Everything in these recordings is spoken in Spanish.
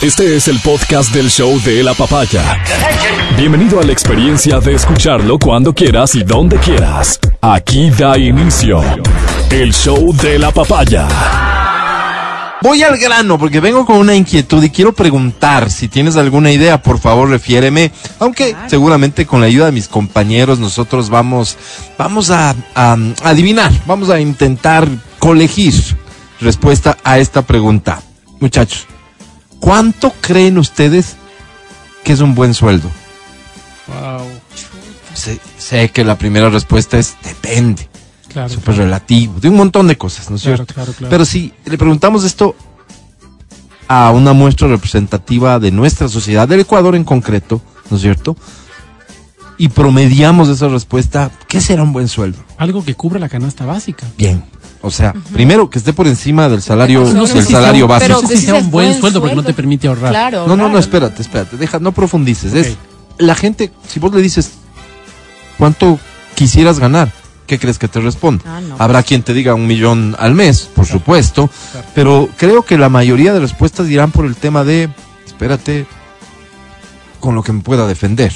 Este es el podcast del show de la papaya. Bienvenido a la experiencia de escucharlo cuando quieras y donde quieras. Aquí da inicio el show de la papaya. Voy al grano porque vengo con una inquietud y quiero preguntar si tienes alguna idea, por favor refiéreme, aunque seguramente con la ayuda de mis compañeros nosotros vamos, vamos a, a adivinar, vamos a intentar colegir respuesta a esta pregunta. Muchachos, ¿cuánto creen ustedes que es un buen sueldo? Wow. Sé, sé que la primera respuesta es depende, Claro. súper claro. relativo, de un montón de cosas, ¿no es Claro, cierto? claro, claro. Pero si le preguntamos esto a una muestra representativa de nuestra sociedad, del Ecuador en concreto, ¿no es cierto? Y promediamos esa respuesta, ¿qué será un buen sueldo? Algo que cubra la canasta básica. Bien. O sea, primero que esté por encima del salario, No sé del si salario sea, básico. No sé si sea un buen buen sueldo porque no te permite ahorrar. Claro. No, no, no, espérate, espérate, deja, no profundices. Es la gente, si vos le dices cuánto quisieras ganar, ¿qué crees que te responde? Ah, no. Habrá quien te diga un millón al mes, por supuesto, Claro. pero creo que la mayoría de respuestas dirán por el tema de, espérate, con lo que me pueda defender,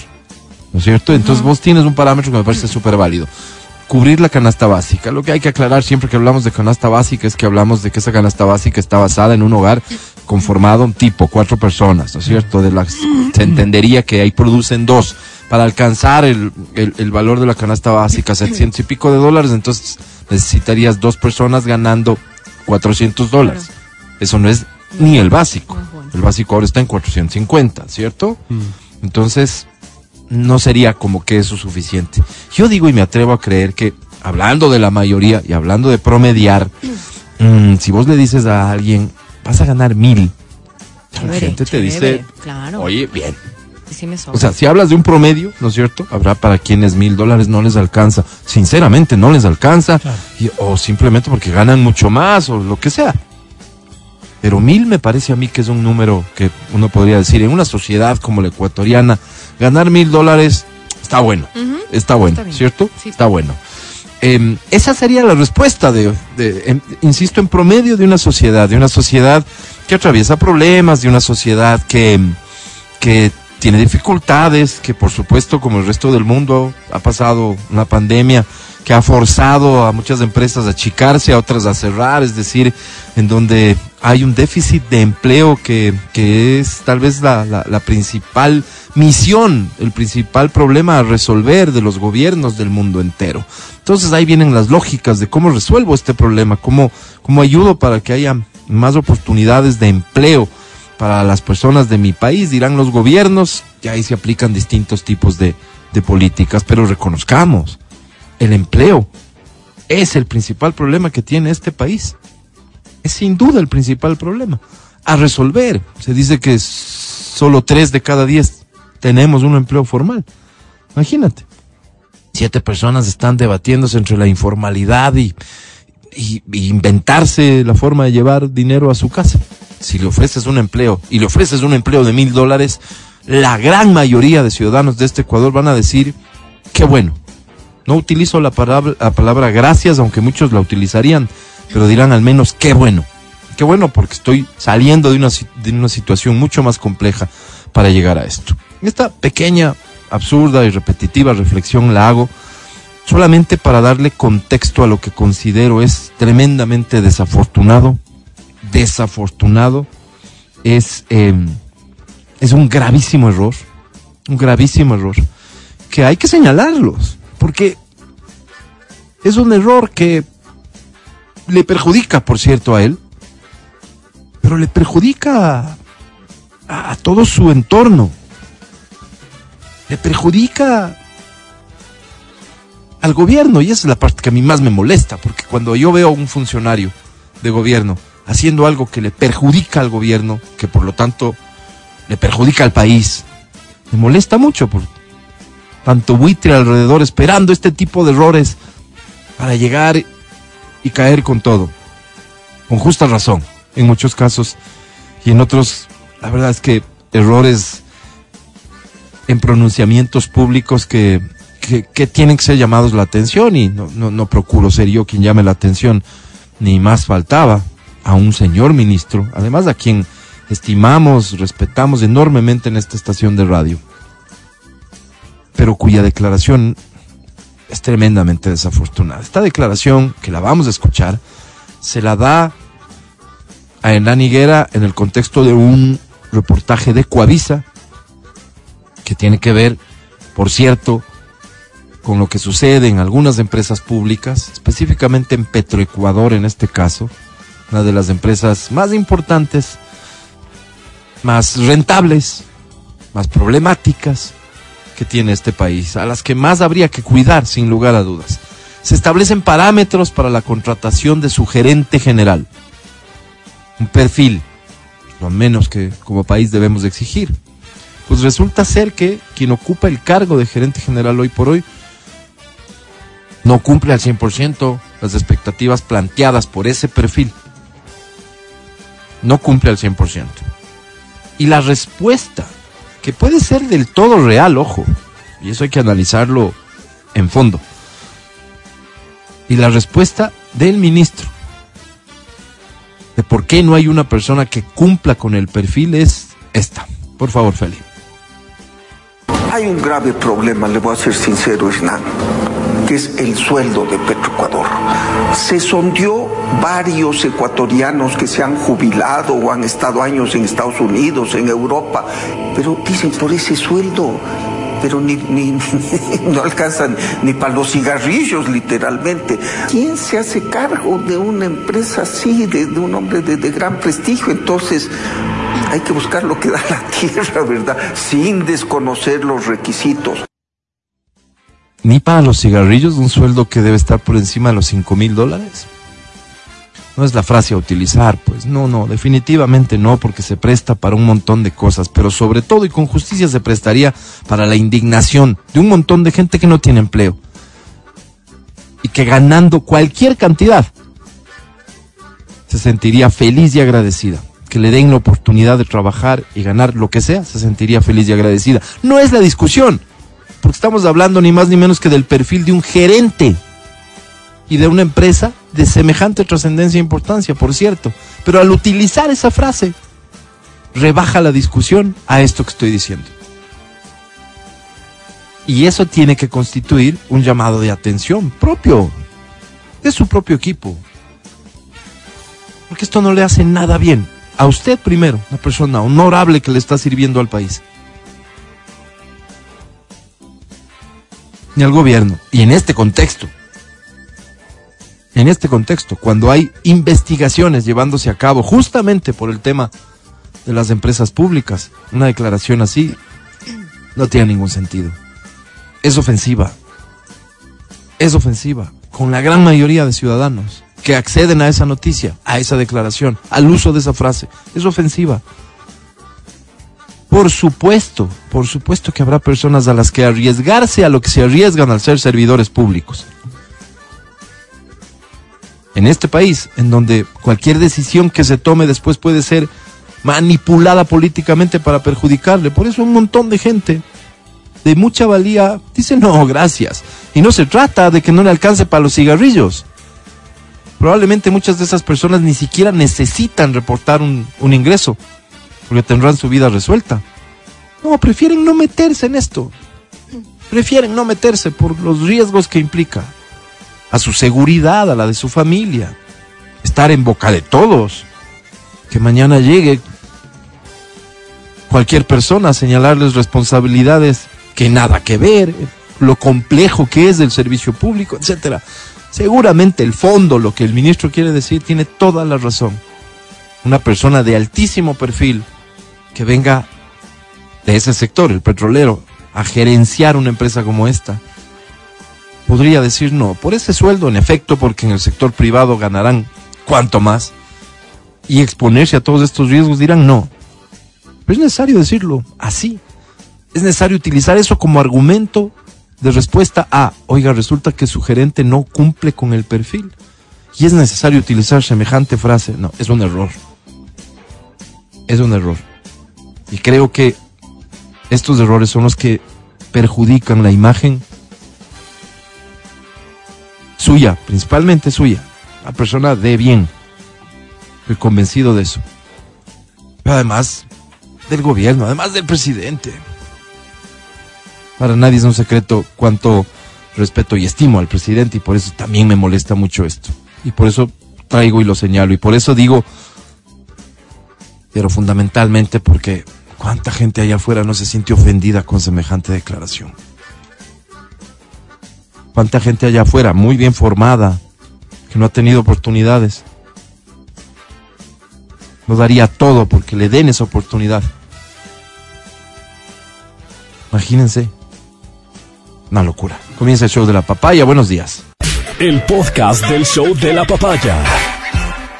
¿no es cierto? Entonces vos tienes un parámetro que me parece súper válido. Cubrir la canasta básica. Lo que hay que aclarar siempre que hablamos de canasta básica es que hablamos de que esa canasta básica está basada en un hogar conformado un tipo, cuatro personas, ¿no es cierto? De las se entendería que ahí producen dos. Para alcanzar el, el- el valor de la canasta básica, 700 y pico de dólares, entonces necesitarías dos personas ganando 400 dólares. Eso no es ni el básico. El básico ahora está en 450, ¿cierto? Mm. Entonces, no sería como que eso suficiente. Yo digo y me atrevo a creer que, hablando de la mayoría y hablando de promediar, mm, si vos le dices a alguien, vas a ganar mil, la Chévere, gente te chévere, dice, Claro. oye, bien. Sí me. O sea, si hablas de un promedio, ¿no es cierto? Habrá para quienes mil dólares no les alcanza. Sinceramente, no les alcanza. Claro. y- o simplemente porque ganan mucho más o lo que sea. Pero mil me parece a mí que es un número que uno podría decir, en una sociedad como la ecuatoriana, ganar mil dólares está bueno. Está bueno, Está. ¿cierto? Sí. Está bueno. Em, esa sería la respuesta de, de- em, insisto, en promedio de una sociedad, de una sociedad que atraviesa problemas, de una sociedad que, que tiene dificultades, que por supuesto, como el resto del mundo, ha pasado una pandemia que ha forzado a muchas empresas a achicarse, a otras a cerrar, es decir, en donde hay un déficit de empleo que, que es tal vez la, la- principal misión, el principal problema a resolver de los gobiernos del mundo entero. Entonces ahí vienen las lógicas de cómo resuelvo este problema, cómo, cómo ayudo para que haya más oportunidades de empleo para las personas de mi país, dirán los gobiernos, y ahí se aplican distintos tipos de, de políticas, pero reconozcamos, el empleo es el principal problema que tiene este país. Es sin duda el principal problema. A resolver. Se dice que solo tres de cada diez tenemos un empleo formal. Imagínate. Siete personas están debatiéndose entre la informalidad y, y- y inventarse la forma de llevar dinero a su casa. Si le ofreces un empleo y le ofreces un empleo de mil dólares, la gran mayoría de ciudadanos de este Ecuador van a decir, qué bueno. No utilizo la palabra, la palabra gracias, aunque muchos la utilizarían, pero dirán al menos qué bueno. Qué bueno porque estoy saliendo de una, de una situación mucho más compleja para llegar a esto. Esta pequeña, absurda y repetitiva reflexión la hago solamente para darle contexto a lo que considero es tremendamente desafortunado, desafortunado, es, eh, es un gravísimo error, un gravísimo error, que hay que señalarlos, porque es un error que le perjudica, por cierto, a él, pero le perjudica a, todo su entorno, le perjudica al gobierno y esa es la parte que a mí más me molesta, porque cuando yo veo a un funcionario de gobierno haciendo algo que le perjudica al gobierno, que por lo tanto le perjudica al país, me molesta mucho por tanto buitre alrededor esperando este tipo de errores para llegar y caer con todo, con justa razón, en muchos casos, y en otros, la verdad es que errores en pronunciamientos públicos que, que, tienen que ser llamados la atención y no, no, no procuro ser yo quien llame la atención, ni más faltaba a un señor ministro, además a quien estimamos, respetamos enormemente en esta estación de radio, pero cuya declaración es tremendamente desafortunada. Esta declaración, que la vamos a escuchar, se la da a Hernán Higuera en el contexto de un reportaje de Coavisa, que tiene que ver, por cierto, con lo que sucede en algunas empresas públicas, específicamente en Petroecuador en este caso, una de las empresas más importantes, más rentables, más problemáticas tiene este país, a las que más habría que cuidar sin lugar a dudas. Se establecen parámetros para la contratación de su gerente general, un perfil, lo menos que como país debemos exigir. Pues resulta ser que quien ocupa el cargo de gerente general hoy por hoy no cumple al 100% las expectativas planteadas por ese perfil. No cumple al 100%. Y la respuesta, que puede ser del todo real, ojo, y eso hay que analizarlo en fondo. Y la respuesta del ministro de por qué no hay una persona que cumpla con el perfil es esta. Por favor, Feli. Hay un grave problema, le voy a ser sincero, Hernán que es el sueldo de Petroecuador. Se sondió varios ecuatorianos que se han jubilado o han estado años en Estados Unidos, en Europa, pero dicen por ese sueldo pero ni, ni, no alcanzan ni para los cigarrillos literalmente. ¿Quién se hace cargo de una empresa así, de, un hombre de, de, gran prestigio? Entonces hay que buscar lo que da la tierra, ¿verdad? Sin desconocer los requisitos ni para los cigarrillos un sueldo que debe estar por encima de los 5 mil dólares. No es la frase a utilizar, pues no, no, definitivamente no, porque se presta para un montón de cosas, pero sobre todo y con justicia se prestaría para la indignación de un montón de gente que no tiene empleo y que ganando cualquier cantidad se sentiría feliz y agradecida. Que le den la oportunidad de trabajar y ganar lo que sea, se sentiría feliz y agradecida. No es la discusión porque estamos hablando ni más ni menos que del perfil de un gerente y de una empresa de semejante trascendencia e importancia, por cierto. Pero al utilizar esa frase, rebaja la discusión a esto que estoy diciendo. Y eso tiene que constituir un llamado de atención propio, de su propio equipo. Porque esto no le hace nada bien. A usted primero, una persona honorable que le está sirviendo al país. ni al gobierno. Y en este contexto, en este contexto, cuando hay investigaciones llevándose a cabo justamente por el tema de las empresas públicas, una declaración así no tiene ningún sentido. Es ofensiva. Es ofensiva con la gran mayoría de ciudadanos que acceden a esa noticia, a esa declaración, al uso de esa frase. Es ofensiva. Por supuesto, por supuesto que habrá personas a las que arriesgarse a lo que se arriesgan al ser servidores públicos. En este país, en donde cualquier decisión que se tome después puede ser manipulada políticamente para perjudicarle. Por eso un montón de gente de mucha valía dice no, gracias. Y no se trata de que no le alcance para los cigarrillos. Probablemente muchas de esas personas ni siquiera necesitan reportar un, ingreso porque tendrán su vida resuelta. No, prefieren no meterse en esto. Prefieren no meterse por los riesgos que implica. A su seguridad, a la de su familia. Estar en boca de todos. Que mañana llegue cualquier persona a señalarles responsabilidades que nada que ver, lo complejo que es el servicio público, etcétera. Seguramente el fondo, lo que el ministro quiere decir, tiene toda la razón. Una persona de altísimo perfil, que venga de ese sector, el petrolero, a gerenciar una empresa como esta, podría decir no, por ese sueldo, en efecto, porque en el sector privado ganarán cuanto más, y exponerse a todos estos riesgos dirán no. Pero es necesario decirlo así. Es necesario utilizar eso como argumento de respuesta a, oiga, resulta que su gerente no cumple con el perfil. Y es necesario utilizar semejante frase. No, es un error. Es un error. Y creo que estos errores son los que perjudican la imagen suya, principalmente suya, la persona de bien. Estoy convencido de eso. Pero además del gobierno, además del presidente. Para nadie es un secreto cuánto respeto y estimo al presidente y por eso también me molesta mucho esto. Y por eso traigo y lo señalo y por eso digo, pero fundamentalmente porque cuánta gente allá afuera no se siente ofendida con semejante declaración. Cuánta gente allá afuera, muy bien formada, que no ha tenido oportunidades. No daría todo porque le den esa oportunidad. Imagínense. Una locura. Comienza el show de la papaya. Buenos días. El podcast del show de la papaya.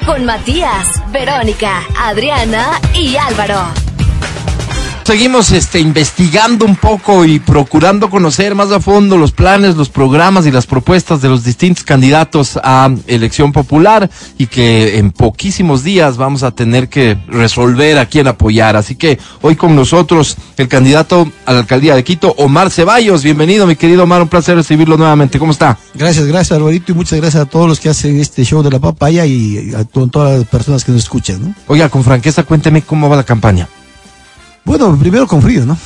Con Matías, Verónica, Adriana y Álvaro. Seguimos este, investigando un poco y procurando conocer más a fondo los planes, los programas y las propuestas de los distintos candidatos a elección popular y que en poquísimos días vamos a tener que resolver a quién apoyar. Así que hoy con nosotros el candidato a la alcaldía de Quito, Omar Ceballos. Bienvenido, mi querido Omar, un placer recibirlo nuevamente. ¿Cómo está? Gracias, gracias Alvarito y muchas gracias a todos los que hacen este show de la papaya y a to- todas las personas que nos escuchan. ¿no? Oiga, con franqueza, cuénteme cómo va la campaña. Bueno, primero con frío, ¿no?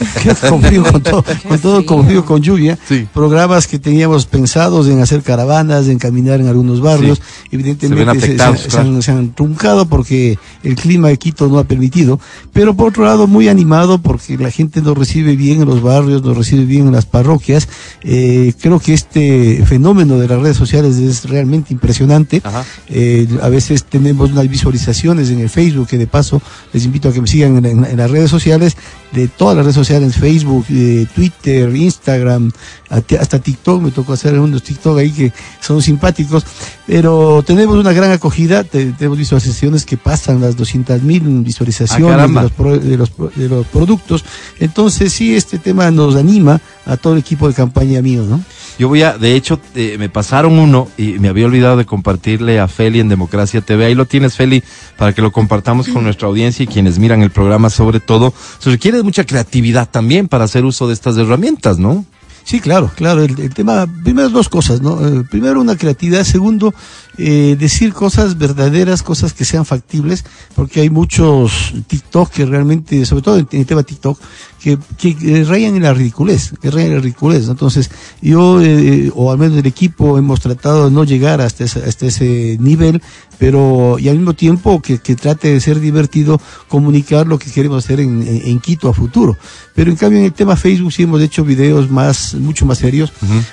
con frío, con todo, con todo con frío, con lluvia. Sí. Programas que teníamos pensados en hacer caravanas, en caminar en algunos barrios, Se evidentemente se, afectados, se- se claro. han, se han truncado porque el clima de Quito no ha permitido, pero por otro lado muy animado porque la gente nos recibe bien en los barrios, nos recibe bien en las parroquias. Eh, creo que este fenómeno de las redes sociales es realmente impresionante. Ajá. Eh, a veces tenemos unas visualizaciones en el Facebook, que de paso les invito a que me sigan en, en- en las redes sociales, de todas las redes sociales, Facebook, eh, Twitter, Instagram, hasta TikTok, me tocó hacer unos TikTok ahí que son simpáticos, pero tenemos una gran acogida, te- tenemos visualizaciones que pasan las 200 mil Ah, visualizaciones de caramba. los, pro- de, los, de los productos, entonces sí, este tema nos anima a todo el equipo de campaña mío, ¿no? Yo voy a, de hecho, eh, me pasaron uno y me había olvidado de compartirle a Feli en Democracia TV. Ahí lo tienes, Feli, para que lo compartamos con nuestra audiencia y quienes miran el programa sobre todo. Se requiere de mucha creatividad también para hacer uso de estas herramientas, ¿no? Sí, claro, claro. El, el tema, primero dos cosas, ¿no? Eh, primero una creatividad, segundo eh, decir cosas verdaderas, cosas que sean factibles, porque hay muchos TikTok que realmente, sobre todo en, el tema TikTok, que, que, eh, rayan en la ridiculez, que rayan en la ridiculez. ¿no? Entonces, yo, eh, o al menos el equipo, hemos tratado de no llegar hasta ese, hasta ese nivel, pero y al mismo tiempo que, que trate de ser divertido comunicar lo que queremos hacer en, en- en Quito a futuro. Pero en cambio en el tema Facebook sí hemos hecho videos más, mucho más serios,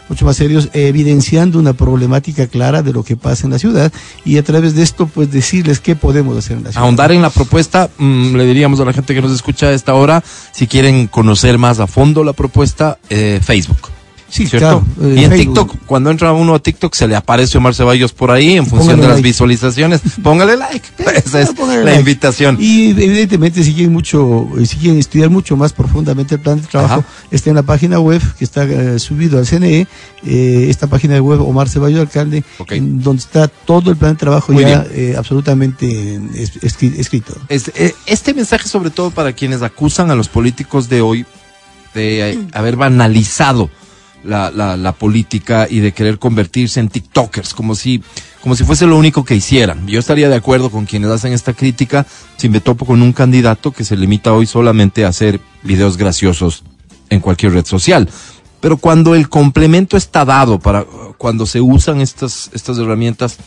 mucho más serios, eh, evidenciando una problemática clara de lo que pasa en la ciudad y a través de esto pues decirles qué podemos hacer en la ciudad. Ahondar en la propuesta, mm, le diríamos a la gente que nos escucha a esta hora, si quieren conocer más a fondo la propuesta, eh, Facebook. Sí, ¿Cierto? claro. eh, y en Facebook. TikTok, cuando entra uno a TikTok, se le aparece Omar Ceballos por ahí en función Póngale de las like. visualizaciones. Póngale like. Esa es la like. invitación. Y evidentemente si quieren mucho, eh, si quieren estudiar mucho más profundamente el plan de trabajo, Ajá. está en la página web que está eh, subido al CNE, eh, esta página de web Omar Ceballos Alcalde, en donde está todo el plan de trabajo Muy ya absolutamente es- escri- escrito. Este, este mensaje sobre todo para quienes acusan a los políticos de hoy de haber banalizado la, política y de querer convertirse en TikTokers, como si, como si fuese lo único que hicieran. Yo estaría de acuerdo con quienes hacen esta crítica si me topo con un candidato que se limita hoy solamente a hacer videos graciosos en cualquier red social. Pero cuando el complemento está dado para cuando se usan estas, estas herramientas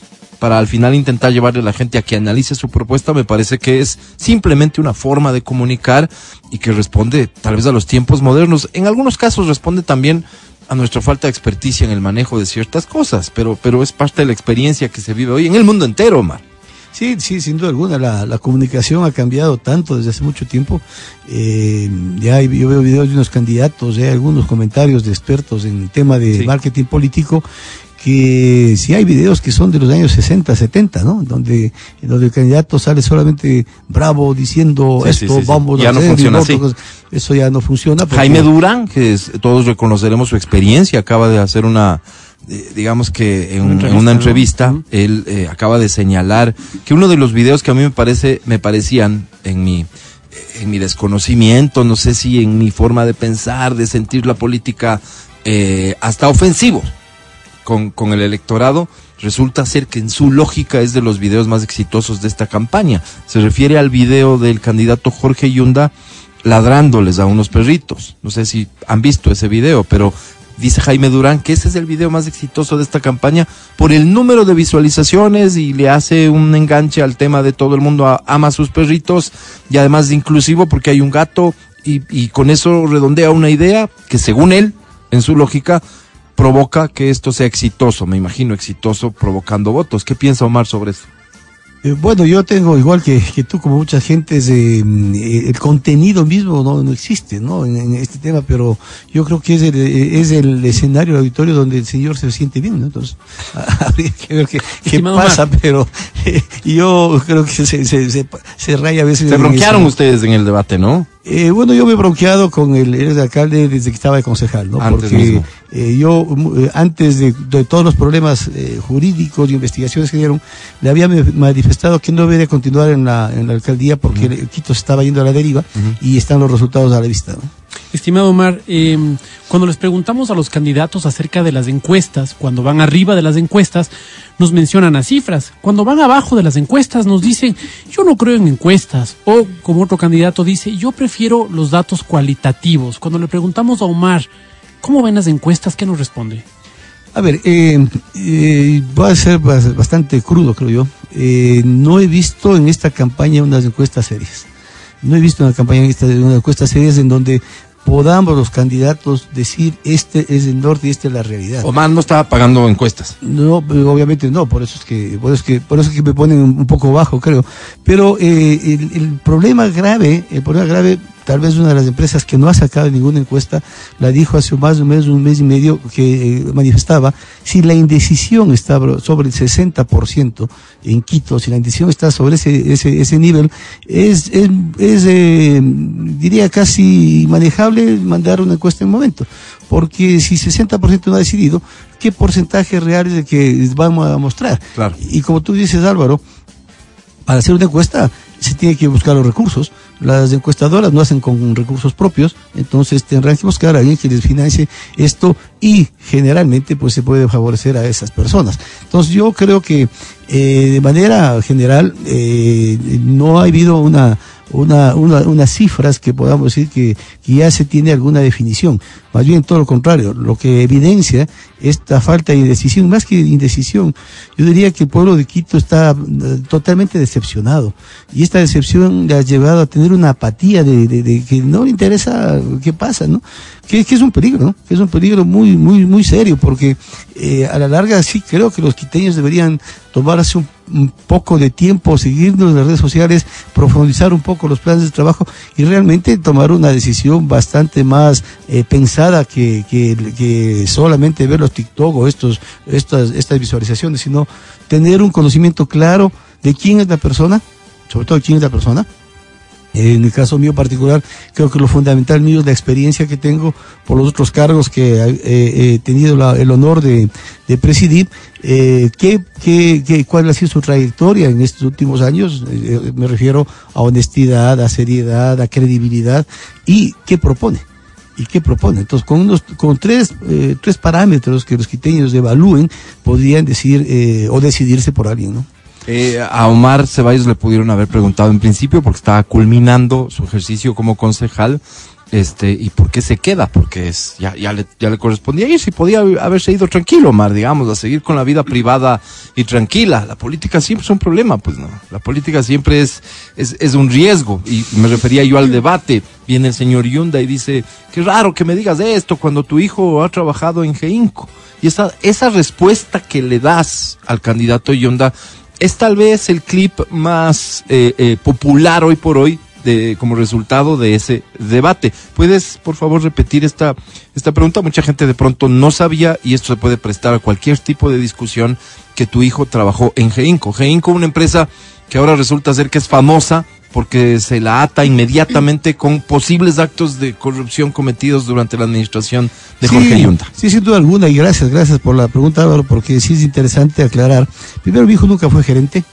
para al final intentar llevarle a la gente a que analice su propuesta, me parece que es simplemente una forma de comunicar y que responde tal vez a los tiempos modernos. En algunos casos responde también a nuestra falta de experticia en el manejo de ciertas cosas, pero, pero es parte de la experiencia que se vive hoy en el mundo entero, Omar. Sí, sí, sin duda alguna, la, la comunicación ha cambiado tanto desde hace mucho tiempo. Eh, ya yo veo videos de unos candidatos, ya hay algunos comentarios de expertos en el tema de Sí. marketing político, que sí hay videos que son de los años 60, 70, ¿no? Donde, donde el candidato sale solamente bravo diciendo Sí, esto, sí, sí. vamos Ya a no hacer, funciona así. Eso ya no funciona. porque- Jaime Durán, que es- todos reconoceremos su experiencia, acaba de hacer una, eh, digamos que en, Una en una entrevista, él eh, acaba de señalar que uno de los videos que a mí me parece, me parecían en mi, en mi desconocimiento, no sé si en mi forma de pensar, de sentir la política, eh, hasta ofensivo con, con el electorado, resulta ser que en su lógica es de los videos más exitosos de esta campaña. Se refiere al video del candidato Jorge Yunda ladrándoles a unos perritos. No sé si han visto ese video, pero dice Jaime Durán que ese es el video más exitoso de esta campaña por el número de visualizaciones y le hace un enganche al tema de todo el mundo ama a sus perritos y además de inclusivo porque hay un gato y con eso redondea una idea que según él, en su lógica, provoca que esto sea exitoso, me imagino exitoso provocando votos. ¿Qué piensa Omar sobre eso? Eh, bueno, yo tengo, igual que, que tú, como mucha gente, es, eh, eh, el contenido mismo no, no existe ¿no? En, en este tema, pero yo creo que es el, eh, es el escenario, el auditorio donde el señor se siente bien. ¿no? Entonces, habría que ver qué, pasa, pero eh, yo creo que se, se, se, se raya a veces. Se eso. ustedes en el debate, ¿no? Eh, bueno, yo me he bronqueado con el, el alcalde desde que estaba de concejal, ¿no? Antes Porque mismo. eh, yo, eh, antes de, de todos los problemas eh, jurídicos y investigaciones que dieron, le había manifestado que no debería continuar en la, en la alcaldía porque el- Quito se estaba yendo a la deriva y están los resultados a la vista, ¿no? Estimado Omar, eh, cuando les preguntamos a los candidatos acerca de las encuestas, cuando van arriba de las encuestas, nos mencionan las cifras. Cuando van abajo de las encuestas, nos dicen, yo no creo en encuestas. O, como otro candidato dice, yo prefiero los datos cualitativos. Cuando le preguntamos a Omar, ¿cómo ven las encuestas? ¿Qué nos responde? A ver, eh, eh, va a ser bas- bastante crudo, creo yo. Eh, no he visto en esta campaña unas encuestas serias. No he visto una campaña en esta, unas encuestas serias en donde podamos los candidatos decir este es el norte y esta es la realidad. Omar no estaba pagando encuestas. No, obviamente no, por eso es que, por eso es que, por eso es que me ponen un, un poco bajo, creo. Pero eh, el, el problema grave, el problema grave, tal vez una de las empresas que no ha sacado ninguna encuesta, la dijo hace más de un mes, un mes y medio, que eh, manifestaba, si la indecisión está sobre el 60% en Quito, si la indecisión está sobre ese, ese, ese nivel, es, es, es, eh, diría casi manejable mandar una encuesta en un momento. Porque si 60% no ha decidido, ¿qué porcentaje real es el que vamos a mostrar? Claro. Y como tú dices, Álvaro, para hacer una encuesta se tiene que buscar los recursos. Las encuestadoras no hacen con recursos propios, entonces tendrán que buscar a alguien que les financie esto y generalmente pues se puede favorecer a esas personas. Entonces yo creo que eh, de manera general eh, no ha habido una una, una, unas cifras que podamos decir que, que ya se tiene alguna definición. Más bien todo lo contrario, lo que evidencia esta falta de indecisión, más que indecisión, yo diría que el pueblo de Quito está eh, totalmente decepcionado. Y esta decepción le ha llevado a tener una apatía de, que no le interesa qué pasa, ¿no? Que, que es un peligro, ¿no? Que es un peligro muy, muy, muy serio, porque eh, a la larga sí creo que los quiteños deberían tomarse un, un poco de tiempo, seguirnos en las redes sociales, profundizar un poco los planes de trabajo y realmente tomar una decisión bastante más eh, pensada que, que, solamente ver los TikTok o estos, estas, estas visualizaciones, sino tener un conocimiento claro de quién es la persona, sobre todo quién es la persona, en el caso mío particular, creo que lo fundamental mío es la experiencia que tengo por los otros cargos que eh, he tenido el honor de, de presidir. Eh, ¿qué, ¿Cuál ha sido su trayectoria en estos últimos años? Eh, me refiero a honestidad, a seriedad, a credibilidad y qué propone. ¿Y qué propone? Entonces, con, unos, con tres, eh, tres parámetros que los quiteños evalúen, podrían decir eh, o decidirse por alguien, ¿no? Eh, a Omar Ceballos le pudieron haber preguntado en principio porque estaba culminando su ejercicio como concejal. Este, ¿y por qué se queda? Porque es, ya, ya, le, ya le correspondía ir, si podía haberse ido tranquilo, Omar, digamos, a seguir con la vida privada y tranquila. La política siempre es un problema, pues no. La política siempre es, es, es un riesgo. Y me refería yo al debate. Viene el señor Yunda y dice, qué raro que me digas esto cuando tu hijo ha trabajado en Geinco. Y esa, esa respuesta que le das al candidato Yunda es tal vez el clip más eh, eh, popular hoy por hoy de, como resultado de ese debate. ¿Puedes, por favor, repetir esta, esta pregunta? Mucha gente de pronto no sabía y esto se puede prestar a cualquier tipo de discusión que tu hijo trabajó en Geinco. Geinco, una empresa que ahora resulta ser que es famosa porque se la ata inmediatamente con posibles actos de corrupción cometidos durante la administración de Jorge sí, Yunda. Sí, sin duda alguna, y gracias, gracias por la pregunta, Álvaro, porque sí es interesante aclarar. Primero, mi hijo nunca fue gerente,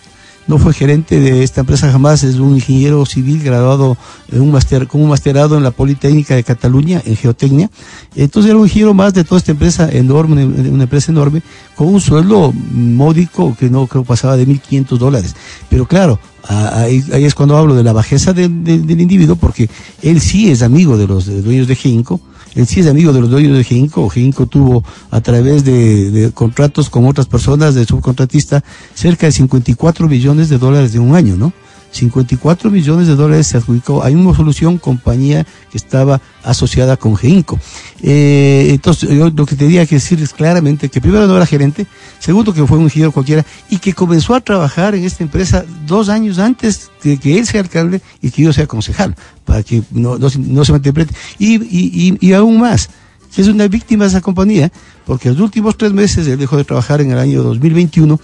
no fue gerente de esta empresa jamás, es un ingeniero civil graduado un con un masterado en la Politécnica de Cataluña, en geotecnia. Entonces era un ingeniero más de toda esta empresa enorme, una empresa enorme, con un sueldo módico que no creo pasaba de 1.500 dólares. Pero claro, ahí, ahí, es cuando hablo de la bajeza del individuo, porque él sí es amigo de los dueños de Ginkgo, él sí es amigo de los dueños de Ginkgo. Ginkgo tuvo a través de, contratos con otras personas de subcontratista cerca de 54 millones de dólares de un año, ¿no? 54 millones de dólares se adjudicó a una solución compañía que estaba asociada con Geinco. Eh, entonces, yo lo que tenía que decir es claramente que primero no era gerente, segundo que fue un ingeniero cualquiera y que comenzó a trabajar en esta empresa dos años antes de que él sea alcalde y que yo sea concejal, para que no, no, se malinterprete. Y, y, y, aún más, es una víctima de esa compañía, porque los últimos tres meses él dejó de trabajar en el año 2021,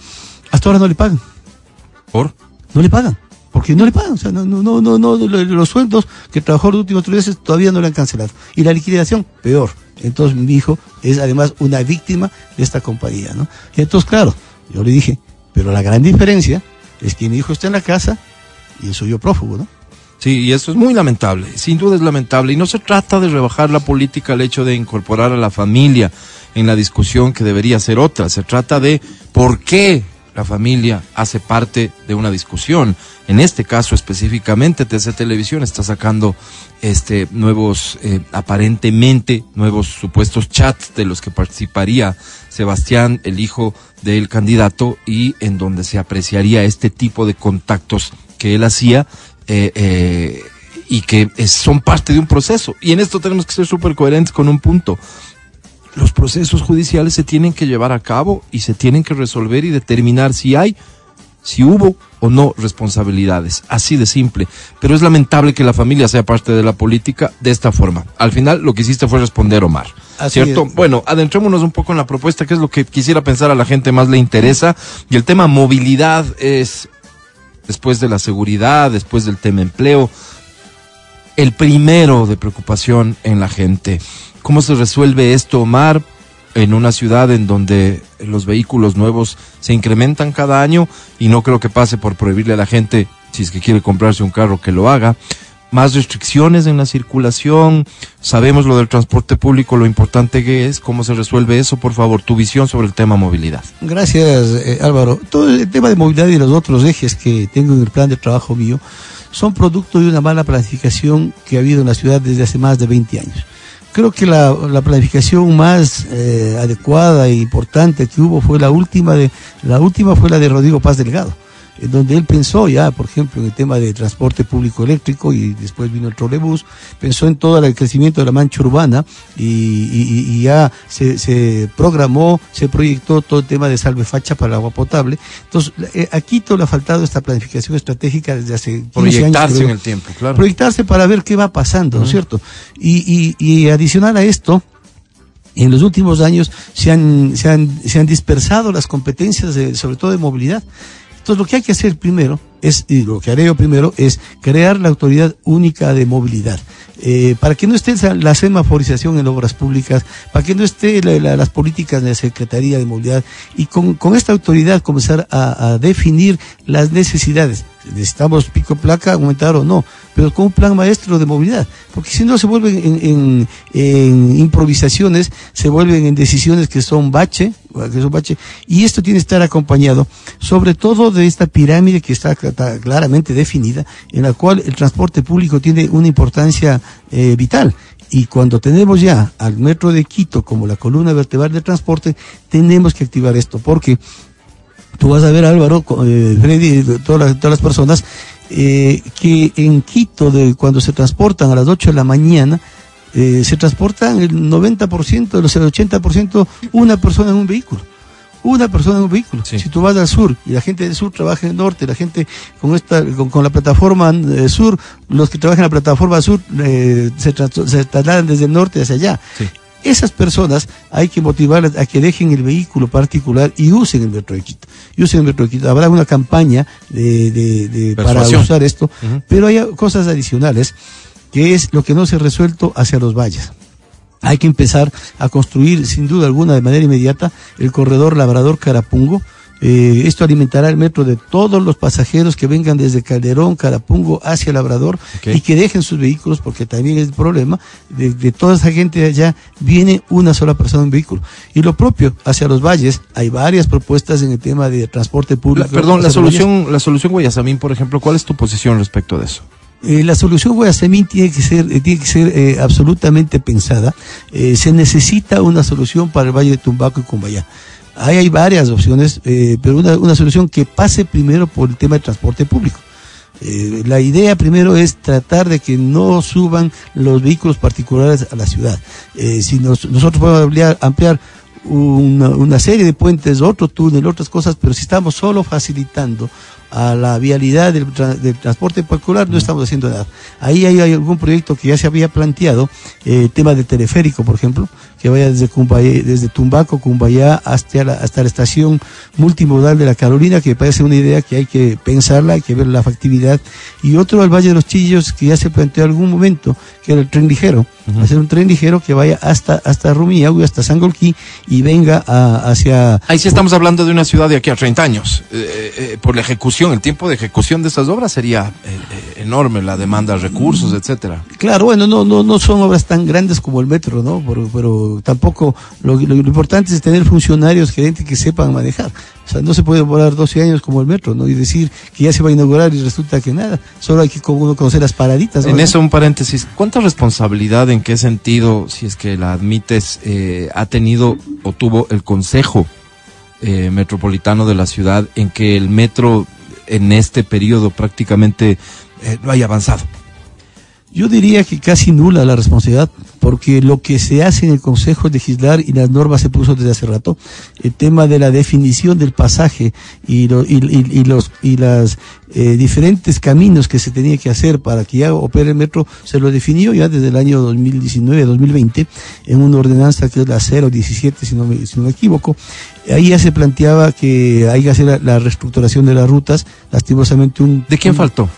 hasta ahora no le pagan. ¿Por? No le pagan porque no le pagan, o sea, no, no, no, no, los sueldos que trabajó los últimos tres meses todavía no le han cancelado. Y la liquidación, peor. Entonces mi hijo es además una víctima de esta compañía, ¿no? Y entonces, claro, yo le dije, pero la gran diferencia es que mi hijo está en la casa y soy yo prófugo, ¿no? Sí, y eso es muy lamentable, sin duda es lamentable. Y no se trata de rebajar la política al hecho de incorporar a la familia en la discusión que debería ser otra. Se trata de por qué la familia hace parte de una discusión. En este caso específicamente, TC Televisión está sacando este nuevos, eh, aparentemente nuevos supuestos chats de los que participaría Sebastián, el hijo del candidato, y en donde se apreciaría este tipo de contactos que él hacía. Eh, eh, y que son parte de un proceso. Y en esto tenemos que ser súper coherentes con un punto los procesos judiciales se tienen que llevar a cabo y se tienen que resolver y determinar si hay, si hubo o no responsabilidades. Así de simple. Pero es lamentable que la familia sea parte de la política de esta forma. Al final lo que hiciste fue responder Omar. ¿Cierto? Bueno, adentrémonos un poco en la propuesta, que es lo que quisiera pensar a la gente más le interesa. Y el tema movilidad es, después de la seguridad, después del tema empleo, el primero de preocupación en la gente. ¿Cómo se resuelve esto, Omar, en una ciudad en donde los vehículos nuevos se incrementan cada año y no creo que pase por prohibirle a la gente, si es que quiere comprarse un carro, que lo haga? Más restricciones en la circulación, sabemos lo del transporte público, lo importante que es, cómo se resuelve eso, por favor, tu visión sobre el tema movilidad. Gracias, eh, Álvaro. Todo el tema de movilidad y los otros ejes que tengo en el plan de trabajo mío son producto de una mala planificación que ha habido en la ciudad desde hace más de 20 años creo que la, la planificación más eh, adecuada e importante que hubo fue la última de la última fue la de Rodrigo Paz Delgado en donde él pensó ya, por ejemplo, en el tema de transporte público eléctrico y después vino el trolebús, pensó en todo el crecimiento de la mancha urbana y, ya se, se, programó, se proyectó todo el tema de salve facha para el agua potable. Entonces, eh, aquí todo le ha faltado esta planificación estratégica desde hace 15 Proyectarse en el tiempo, claro. Proyectarse para ver qué va pasando, ¿no es cierto? Y, y, adicional a esto, en los últimos años se han, se han, se han dispersado las competencias, sobre todo de movilidad. Entonces, lo que hay que hacer primero es, y lo que haré yo primero, es crear la autoridad única de movilidad. Eh, para que no esté la semaforización en obras públicas, para que no esté las políticas de la Secretaría de Movilidad y con, esta autoridad comenzar a, definir las necesidades. Necesitamos pico placa, aumentar o no, pero con un plan maestro de movilidad, porque si no se vuelven en, en improvisaciones, se vuelven en decisiones que son bache, y esto tiene que estar acompañado, sobre todo de esta pirámide que está claramente definida, en la cual el transporte público tiene una importancia eh, vital. Y cuando tenemos ya al metro de Quito como la columna vertebral del transporte, tenemos que activar esto, porque tú vas a ver, Álvaro, eh, Freddy, todas las, todas las personas, eh, que en Quito, de, cuando se transportan a las 8 de la mañana, se transportan el 90%, de los 80% una persona en un vehículo una persona en un vehículo. Si tú vas al sur y la gente del sur trabaja en el norte, la gente con esta con, la plataforma eh, sur, los que trabajan en la plataforma sur eh, se, trasladan desde el norte hacia allá. Esas personas hay que motivarlas a que dejen el vehículo particular y usen el metro de Quito. Y usen el metro de Quito. Habrá una campaña de, de, para usar esto, pero hay cosas adicionales que es lo que no se ha resuelto hacia los valles. Hay que empezar a construir, sin duda alguna, de manera inmediata, el corredor Labrador Carapungo, Eh, esto alimentará el metro de todos los pasajeros que vengan desde Calderón, Carapungo hacia Labrador y que dejen sus vehículos porque también es el problema de, de toda esa gente de allá viene una sola persona en vehículo. Y lo propio hacia los valles, hay varias propuestas en el tema de transporte La- público. perdón, la valles. solución, la solución Guayasamín, por ejemplo, ¿cuál es tu posición respecto de eso? Eh, la solución Guayasamín tiene que ser, eh, tiene que ser eh, absolutamente pensada. Se necesita una solución para el Valle de Tumbaco y Cumbayá. Ahí hay varias opciones, pero una, una solución que pase primero por el tema de transporte público. La idea primero es tratar de que no suban los vehículos particulares a la ciudad. Si nos- nosotros podemos ampliar una, una serie de puentes, otro túnel, otras cosas, pero si estamos solo facilitando a la vialidad del, tra- del transporte particular, no estamos haciendo nada. Ahí hay, hay algún proyecto que ya se había planteado, eh, tema de teleférico, por ejemplo, que vaya desde, Cumbayá- desde Tumbaco, Cumbayá, hasta la, hasta la estación multimodal de la Carolina, que me parece una idea que hay que pensarla, hay que ver la factibilidad. Y otro al Valle de los Chillos, que ya se planteó en algún momento, que era el tren ligero. Hacer un tren ligero que vaya hasta, hasta Rumiñahui, hasta Sangolquí, y venga a- hacia Ahí sí estamos hablando de una ciudad de aquí a 30 años. Eh, eh, por la ejecución, el tiempo de ejecución de esas obras sería eh, eh, enorme, la demanda de recursos, etcétera. Claro, bueno, no, no, no son obras tan grandes como el metro, ¿no? Pero, pero tampoco, lo, importante es tener funcionarios, gerentes que sepan manejar. O sea, no se puede demorar 12 años como el metro, ¿no? Y decir que ya se va a inaugurar y resulta que nada. Solo hay que conocer las paraditas. En eso un paréntesis, ¿cuánta responsabilidad, en qué sentido, si es que la admites, eh, ha tenido o tuvo el Consejo eh, Metropolitano de la ciudad en que el metro en este periodo prácticamente eh, no haya avanzado? Yo diría que casi nula la responsabilidad, porque lo que se hace en el Consejo es legislar y las normas se puso desde hace rato. El tema de la definición del pasaje y, lo- y, y- y los y las eh, diferentes caminos que se tenía que hacer para que ya opere el metro se lo definió ya desde el año 2019-2020 en una ordenanza que es la 017, si no me, si no me equivoco. Ahí ya se planteaba que hay que hacer la, la reestructuración de las rutas. Lastimosamente un ¿De quién un- faltó?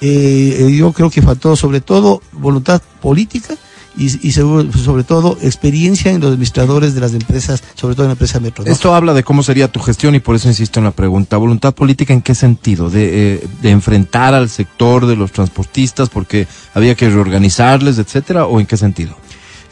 Eh, eh, yo creo que faltó sobre todo voluntad política y, y sobre todo experiencia en los administradores de las empresas, sobre todo en la empresa Metro. Esto habla de cómo sería tu gestión y por eso insisto en la pregunta. ¿Voluntad política en qué sentido? ¿De, eh, de enfrentar al sector de los transportistas porque había que reorganizarles, etcétera? ¿O en qué sentido?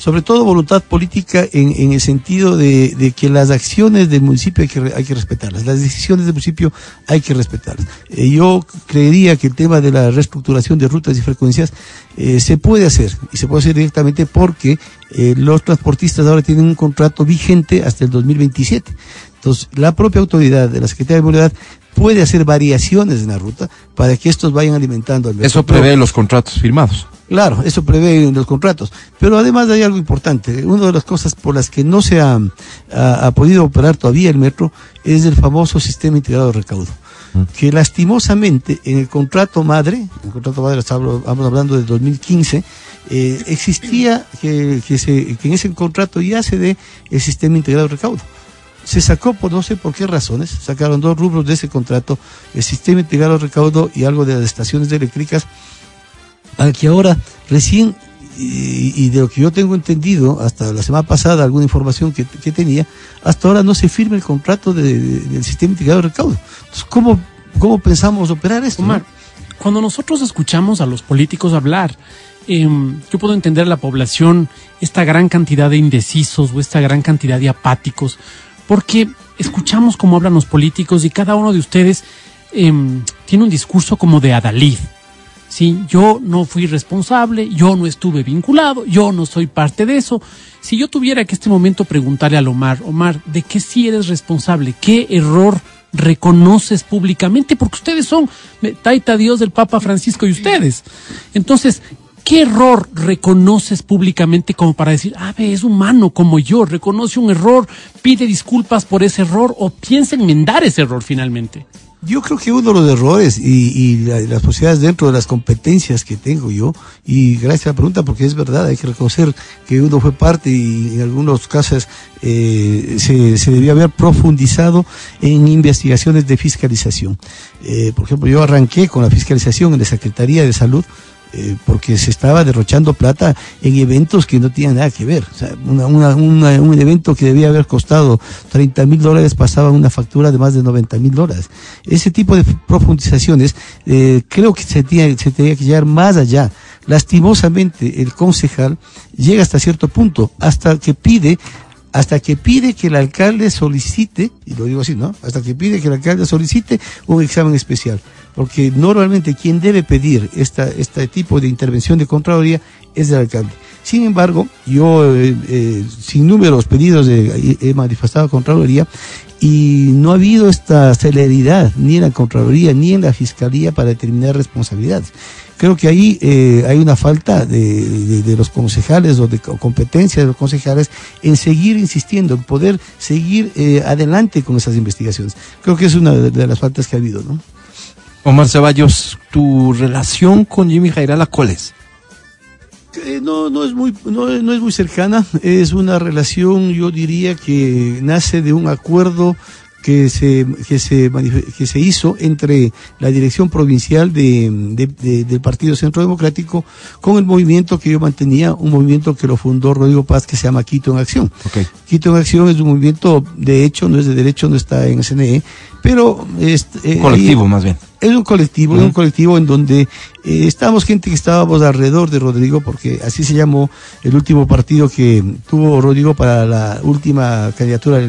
Sobre todo voluntad política en, en el sentido de, de que las acciones del municipio hay que, hay que respetarlas, las decisiones del municipio hay que respetarlas. Eh, yo creería que el tema de la reestructuración de rutas y frecuencias eh, se puede hacer y se puede hacer directamente porque eh, los transportistas ahora tienen un contrato vigente hasta el 2027. Entonces, la propia autoridad de la Secretaría de Movilidad puede hacer variaciones en la ruta para que estos vayan alimentando al Eso metro. Pero- prevé los contratos firmados. Claro, eso prevé en los contratos. Pero además hay algo importante. Una de las cosas por las que no se ha, ha- ha podido operar todavía el metro es el famoso sistema integrado de recaudo. Que lastimosamente en el contrato madre, en el contrato madre estamos hablando del 2015, eh, existía que, que, se, que en ese contrato ya se dé el sistema integrado de recaudo. Se sacó por no sé por qué razones, sacaron dos rubros de ese contrato, el sistema integrado de recaudo y algo de las estaciones eléctricas, al que ahora recién, y, y de lo que yo tengo entendido, hasta la semana pasada, alguna información que, que tenía, hasta ahora no se firma el contrato de- de- del sistema integrado de recaudo. Entonces, ¿cómo, cómo pensamos operar esto? Omar, no? cuando nosotros escuchamos a los políticos hablar, em, yo puedo entender a la población esta gran cantidad de indecisos o esta gran cantidad de apáticos, porque escuchamos cómo hablan los políticos y cada uno de ustedes em, tiene un discurso como de Adalid. Sí, yo no fui responsable, yo no estuve vinculado, yo no soy parte de eso. Si yo tuviera que este momento preguntarle al Omar, Omar, ¿de qué sí eres responsable? ¿Qué error reconoces públicamente? Porque ustedes son Taita Dios del Papa Francisco y ustedes. Entonces, ¿qué error reconoces públicamente como para decir, ah, es humano como yo, reconoce un error, pide disculpas por ese error o piensa enmendar ese error finalmente? Yo creo que uno de los errores y, y la- las posibilidades dentro de las competencias que tengo yo, y gracias a la pregunta porque es verdad, hay que reconocer que uno fue parte y en algunos casos eh, se, se debió haber profundizado en investigaciones de fiscalización. Eh, por ejemplo, yo arranqué con la fiscalización en la Secretaría de Salud eh, porque se estaba derrochando plata en eventos que no tenían nada que ver. O sea, un evento que debía haber costado 30 mil dólares pasaba una factura de más de 90 mil dólares. Ese tipo de profundizaciones eh, creo que se tenía, se tenía que llegar más allá. Lastimosamente, el concejal llega hasta cierto punto, hasta que pide hasta que pide que el alcalde solicite, y lo digo así, ¿no? Hasta que pide que el alcalde solicite un examen especial. Porque normalmente quien debe pedir esta, este tipo de intervención de Contraloría es el alcalde. Sin embargo, yo eh, eh, sin números pedidos de, he manifestado a Contraloría y no ha habido esta celeridad ni en la Contraloría ni en la Fiscalía para determinar responsabilidades. Creo que ahí eh, hay una falta de, de- de los concejales o de co- competencia de los concejales en seguir insistiendo, en poder seguir eh, adelante con esas investigaciones. Creo que es una de, de las faltas que ha habido, ¿no? Omar Ceballos, tu relación con Jimmy Jairala, ¿cuál es? Eh, no, no es muy, no, no es muy cercana. Es una relación, yo diría que nace de un acuerdo que se, que se, que se hizo entre la dirección provincial de, de- de- del Partido Centro Democrático con el movimiento que yo mantenía, un movimiento que lo fundó Rodrigo Paz que se llama Quito en Acción. Quito en Acción es un movimiento de hecho, no es de derecho, no está en CNE, pero es, eh, Colectivo, ahí- más bien. Es un colectivo, es un colectivo en donde eh, estamos gente que estábamos alrededor de Rodrigo, porque así se llamó el último partido que tuvo Rodrigo para la última candidatura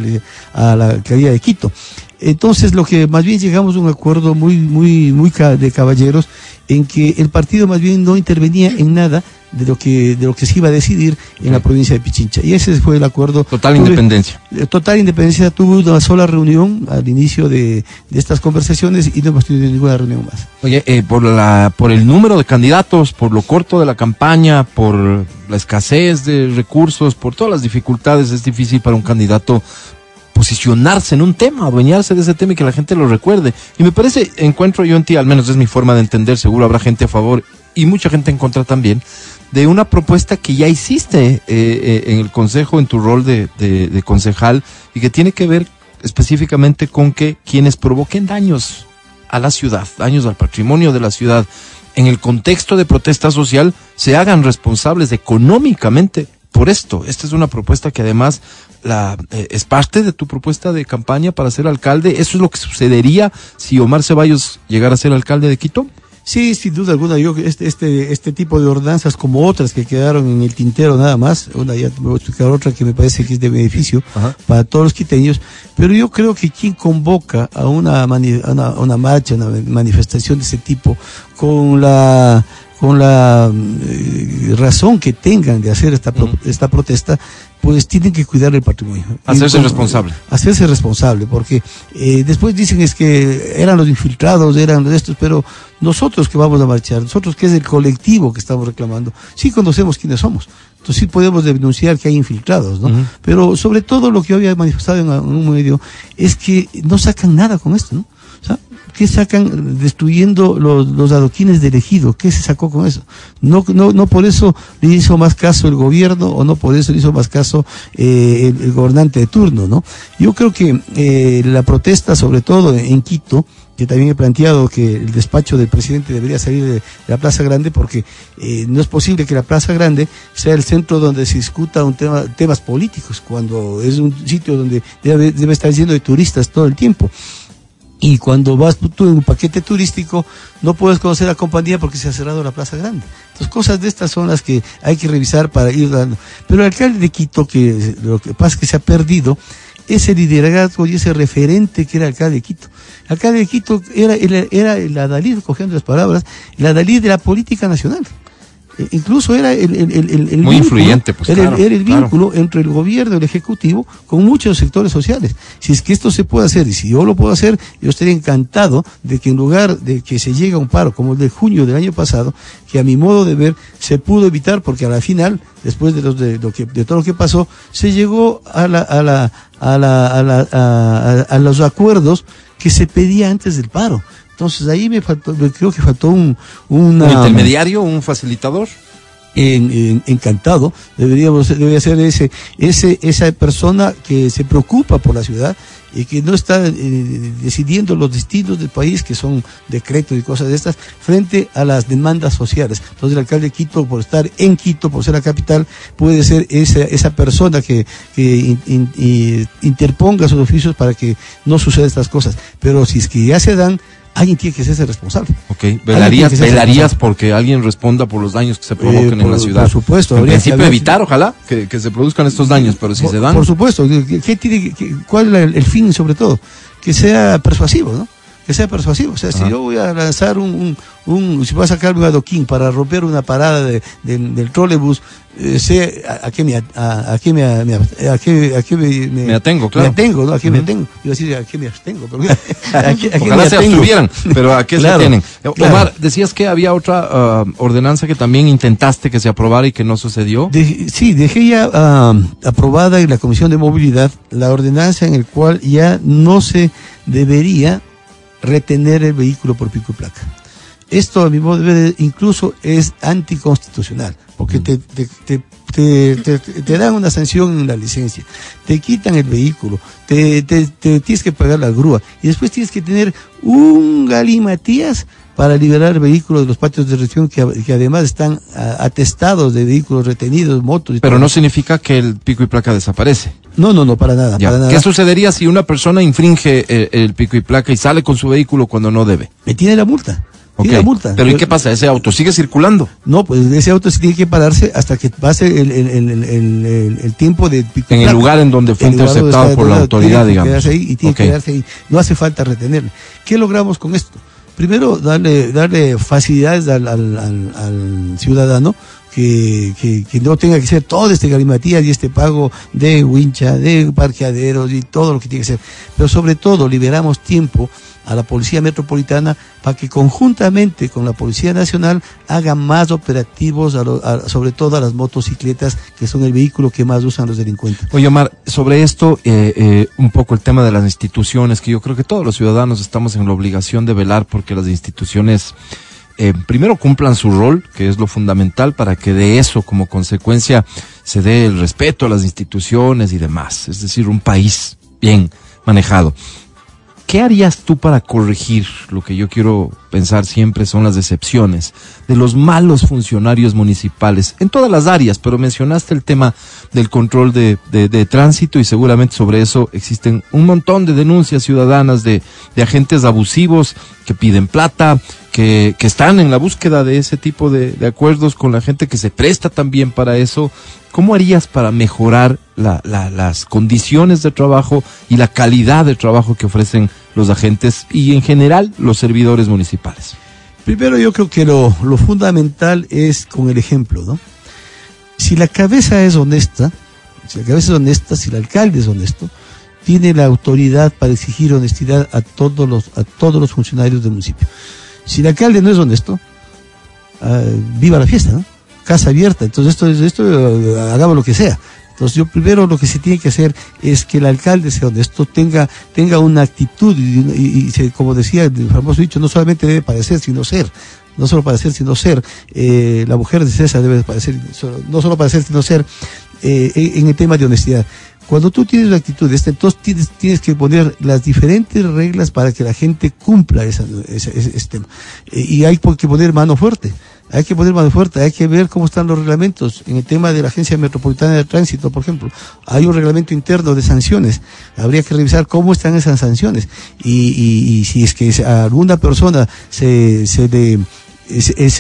a la alcaldía de Quito. Entonces, lo que más bien llegamos a un acuerdo muy, muy, muy de caballeros, en que el partido más bien no intervenía en nada de lo que, de lo que se iba a decidir en la provincia de Pichincha. Y ese fue el acuerdo. Total Tuve- independencia. eh, Total independencia, tuve una sola reunión al inicio de, de estas conversaciones y no hemos tenido ninguna reunión más. Oye, eh, por, la, por el número de candidatos, por lo corto de la campaña, por la escasez de recursos, por todas las dificultades, es difícil para un candidato posicionarse en un tema, adueñarse de ese tema y que la gente lo recuerde. Y me parece, encuentro yo en ti, al menos es mi forma de entender, seguro habrá gente a favor y mucha gente en contra también, de una propuesta que ya hiciste eh, eh, en el Consejo, en tu rol de, concejal, y que tiene que ver específicamente con que quienes provoquen daños a la ciudad, daños al patrimonio de la ciudad, en el contexto de protesta social, se hagan responsables económicamente por esto. Esta es una propuesta que además la, eh, es parte de tu propuesta de campaña para ser alcalde. ¿Eso es lo que sucedería si Omar Ceballos llegara a ser alcalde de Quito? Sí, sin duda alguna, yo este, este, este tipo de ordenanzas como otras que quedaron en el tintero nada más, una ya voy a explicar otra que me parece que es de beneficio Ajá. para todos los quiteños, pero yo creo que quien convoca a una, mani- a una, una marcha, una manifestación de ese tipo, con la con la eh, razón que tengan de hacer esta, pro- esta protesta, pues tienen que cuidar el patrimonio. Hacerse responsable. hacerse responsable, porque eh, después dicen es que eran los infiltrados, eran los estos, pero nosotros que vamos a marchar, nosotros que es el colectivo que estamos reclamando, sí conocemos quiénes somos. Entonces sí podemos denunciar que hay infiltrados, ¿no? Pero sobre todo lo que yo había manifestado en, en un medio es que no sacan nada con esto, ¿no? ¿Qué sacan destruyendo los, adoquines del ejido? ¿Qué se sacó con eso? No, no, no por eso le hizo más caso el gobierno o no por eso le hizo más caso eh, el, gobernante de turno, ¿no? Yo creo que eh, la protesta, sobre todo en Quito, que también he planteado que el despacho del presidente debería salir de la Plaza Grande porque eh, no es posible que la Plaza Grande sea el centro donde se discuta un tema, temas políticos, cuando es un sitio donde debe, debe estar lleno de turistas todo el tiempo. Y cuando vas tú en un paquete turístico, no puedes conocer la compañía porque se ha cerrado la Plaza Grande. Entonces, cosas de estas son las que hay que revisar para ir dando. Pero el alcalde de Quito, que lo que pasa es que se ha perdido, ese liderazgo y ese referente que era el alcalde de Quito. El alcalde de Quito era, era, era el adalid, cogiendo las palabras, el adalid de la política nacional. Incluso era el, el, el, el- Muy vínculo, influyente, pues, era, el- claro, era el claro. vínculo entre el gobierno y el ejecutivo con muchos sectores sociales. Si es que esto se puede hacer y si yo lo puedo hacer, yo estaría encantado de que en lugar de que se llegue a un paro como el de junio del año pasado, que a mi modo de ver se pudo evitar porque a la final, después de, los, de, lo que, de todo lo que pasó, se llegó a, la, a, la, a, la, a, la- a los acuerdos que se pedía antes del paro. Entonces ahí me faltó, me creo que faltó un, una, ¿Un intermediario, un facilitador? en- en- encantado, deberíamos, debería ser ese, ese, esa persona que se preocupa por la ciudad y que no está eh, decidiendo los destinos del país, que son decretos y cosas de estas, frente a las demandas sociales. Entonces el alcalde de Quito, por estar en Quito, por ser la capital, puede ser esa, esa persona que, que in- in- y interponga sus oficios para que no sucedan estas cosas. Pero si es que ya se dan, alguien tiene que ser responsable. Ok, velarías, ser velarías porque alguien responda por los daños que se provoquen Eh, en la ciudad. por supuesto, En principio haber- evitar, ojalá, que, que se produzcan estos daños, pero si por, se dan, por supuesto, ¿qué, qué tiene, que- ¿cuál es el fin sobre todo? Que sea persuasivo, ¿no? Que sea persuasivo. O sea, si yo voy a lanzar un, un, un- si voy a sacar un adoquín para romper una parada de, del- del trolebús, eh, sé a, a qué me, a, a qué me, a, me- a qué, a qué me, Me atengo, claro. Me atengo, ¿no? A qué me atengo. Iba a decir a qué me abstengo, pero a qué, a qué Ojalá me se abstuvieran, pero ¿a qué Claro, se tienen? claro. Omar, decías que había otra ah, ordenanza que también intentaste que se aprobara y que no sucedió. De- sí, dejé ya ah, aprobada en la Comisión de Movilidad la ordenanza en el cual ya no se debería retener el vehículo por pico y placa. Esto, a mi modo de ver, incluso es anticonstitucional, porque te, te, te, te- dan una sanción en la licencia, te quitan el vehículo, te, tienes que pagar la grúa y después tienes que tener un galimatías para liberar vehículos de los patios de región que, que además están ah, atestados de vehículos retenidos, motos y Pero todo. no significa que el pico y placa desaparece. No, no, no, para nada, Ya. para nada. ¿Qué sucedería si una persona infringe el pico y placa y sale con su vehículo cuando no debe? Me tiene la multa. Tiene la multa. Pero ¿y qué pasa? ¿Ese auto sigue circulando? No, pues ese auto sí tiene que pararse hasta que pase el, tiempo de pico En el lugar en donde fue interceptado por la autoridad, tiene digamos. ahí y tiene que quedarse ahí. No hace falta retenerle. ¿Qué logramos con esto? Primero, darle, darle facilidades al, al, al- al ciudadano que, no tenga que ser todo este galimatías y este pago de wincha, de parqueaderos y todo lo que tiene que ser. Pero sobre todo, liberamos tiempo a la Policía Metropolitana para que conjuntamente con la Policía Nacional haga más operativos, a lo- sobre todo a las motocicletas, que son el vehículo que más usan los delincuentes. Oye, Omar, sobre esto, eh, eh, un poco el tema de las instituciones, que yo creo que todos los ciudadanos estamos en la obligación de velar porque las instituciones eh, primero cumplan su rol, que es lo fundamental, para que de eso, como consecuencia, se dé el respeto a las instituciones y demás. Es decir, un país bien manejado. ¿Qué harías tú para corregir lo que yo quiero pensar siempre son las decepciones de los malos funcionarios municipales en todas las áreas? Pero mencionaste el tema del control de, de- tránsito y seguramente sobre eso existen un montón de denuncias ciudadanas de, de agentes abusivos que piden plata, que, que están en la búsqueda de ese tipo de, de acuerdos con la gente que se presta también para eso. ¿Cómo harías para mejorar la- la- las condiciones de trabajo y la calidad de trabajo que ofrecen los agentes y en general los servidores municipales? Primero yo creo que lo, lo fundamental es con el ejemplo, ¿no? Si la cabeza es honesta, si la cabeza es honesta, si el alcalde es honesto, tiene la autoridad para exigir honestidad a todos los, a todos los funcionarios del municipio. Si el alcalde no es honesto, ah, viva la fiesta, ¿no? Casa abierta. Entonces esto, es- esto eh, hagamos lo que sea. Entonces yo primero lo que se tiene que hacer es que el alcalde sea honesto, tenga, tenga una actitud y, y- y como decía el famoso dicho, no solamente debe parecer, sino ser. No solo parecer, sino ser. Eh, la mujer de César debe parecer, no solo parecer, sino ser eh, en el tema de honestidad. Cuando tú tienes la actitud de esta, entonces tienes, tienes que poner las diferentes reglas para que la gente cumpla esa, ese, ese- ese tema. Eh, y hay que poner mano fuerte. Hay que poner mano fuerte, hay que ver cómo están los reglamentos. En el tema de la Agencia Metropolitana de Tránsito, por ejemplo, hay un reglamento interno de sanciones. Habría que revisar cómo están esas sanciones. Y, si es que a alguna persona se, le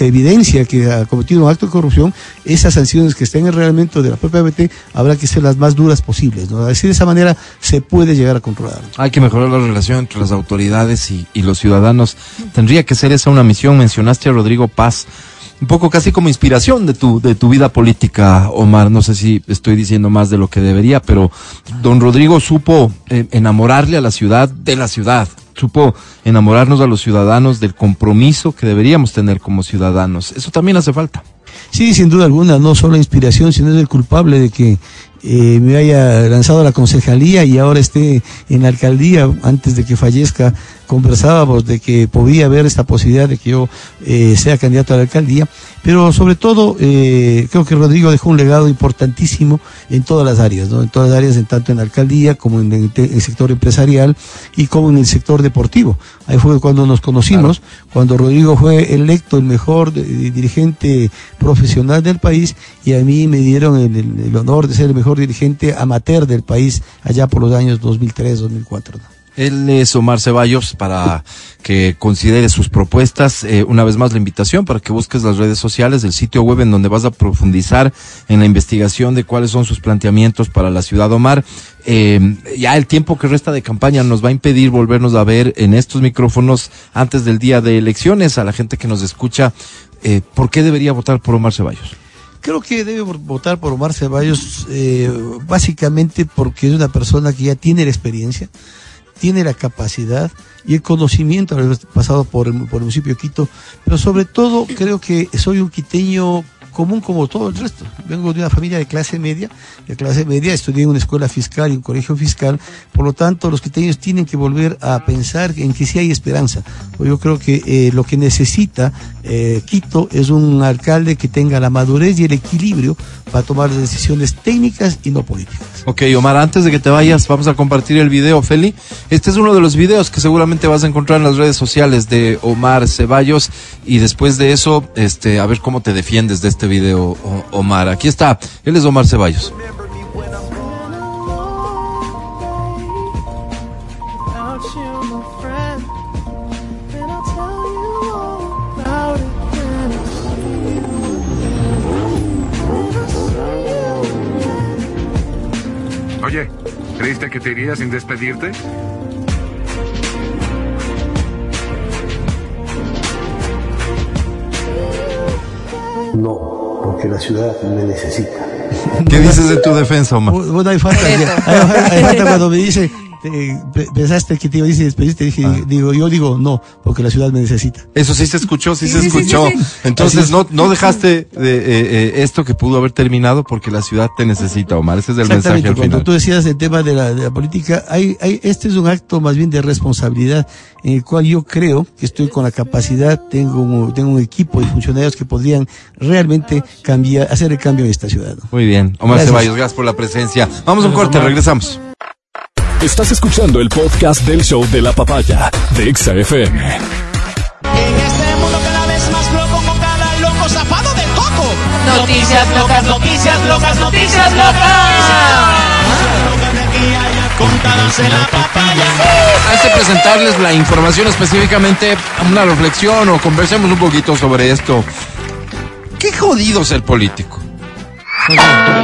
evidencia que ha cometido un acto de corrupción, esas sanciones que estén en el reglamento de la propia BT habrá que ser las más duras posibles. ¿no? Así de esa manera se puede llegar a controlar. Hay que mejorar la relación entre las autoridades y, y los ciudadanos. Tendría que ser esa una misión. Mencionaste a Rodrigo Paz, un poco casi como inspiración de tu, de tu vida política, Omar. No sé si estoy diciendo más de lo que debería, pero don Rodrigo supo eh, enamorarle a la ciudad de la ciudad. Supo enamorarnos a los ciudadanos del compromiso que deberíamos tener como ciudadanos. Eso también hace falta. Sí, sin duda alguna, no solo inspiración, sino es el culpable de que, eh, me haya lanzado a la concejalía y ahora esté en la alcaldía antes de que fallezca conversábamos de que podía haber esta posibilidad de que yo eh, sea candidato a la alcaldía, pero sobre todo eh, creo que Rodrigo dejó un legado importantísimo en todas las áreas, ¿no? en todas las áreas, en tanto en la alcaldía como en el, el sector empresarial y como en el sector deportivo. Ahí fue cuando nos conocimos, cuando Rodrigo fue electo el mejor eh, dirigente profesional del país y a mí me dieron el- el honor de ser el mejor dirigente amateur del país allá por los años 2003, 2004. ¿no? Él es Omar Ceballos para que considere sus propuestas. Eh, una vez más la invitación para que busques las redes sociales, el sitio web en donde vas a profundizar en la investigación de cuáles son sus planteamientos para la ciudad Omar. Eh, ya el tiempo que resta de campaña nos va a impedir volvernos a ver en estos micrófonos antes del día de elecciones. A la gente que nos escucha, eh, ¿por qué debería votar por Omar Ceballos? Creo que debe votar por Omar Ceballos eh, básicamente porque es una persona que ya tiene la experiencia, tiene la capacidad y el conocimiento haber pasado por el, por el municipio de Quito, pero sobre todo creo que soy un quiteño común como todo el resto. Vengo de una familia de clase media, de clase media, estudié en una escuela fiscal y un colegio fiscal, por lo tanto los quiteños tienen que volver a pensar en que sí hay esperanza. Yo creo que eh, lo que necesita eh, Quito es un alcalde que tenga la madurez y el equilibrio para tomar decisiones técnicas y no políticas. Ok, Omar, antes de que te vayas, vamos a compartir el video, Feli. Este es uno de los videos que seguramente vas a encontrar en las redes sociales de Omar Ceballos. Y después de eso, este, a ver cómo te defiendes de este video, O- Omar. Aquí está, él es Omar Ceballos. Oye, ¿creíste que te irías sin despedirte? No, porque la ciudad me necesita. ¿Qué dices de tu defensa, Omar? Bu- Bueno, hay falta, hay, hay falta cuando me dice, pe- pensaste que te iba a decir despediste, dije, Ah. digo, yo digo no, porque la ciudad me necesita. Eso sí se escuchó, sí, Sí, se sí, escuchó. sí, sí. Así Entonces es. no, no dejaste de, eh, eh, esto que pudo haber terminado porque la ciudad te necesita, Omar. Ese es el mensaje al cuando final. tú decías el tema de la, de la política, hay, hay, este es un acto más bien de responsabilidad en el cual yo creo que estoy con la capacidad, tengo, un- tengo un equipo de funcionarios que podrían realmente cambiar, hacer el cambio en esta ciudad. ¿no? Muy bien. Omar Gracias. Ceballos, gracias por la presencia. Vamos a un corte, regresamos. Estás escuchando el podcast del show de la papaya de Exa FM. En este mundo cada vez más loco con cada loco zafado de coco. Noticias locas, noticias locas, noticias locas. Contadas en la papaya. Antes de presentarles la información específicamente, una reflexión o conversemos un poquito sobre esto. Qué jodido ser político.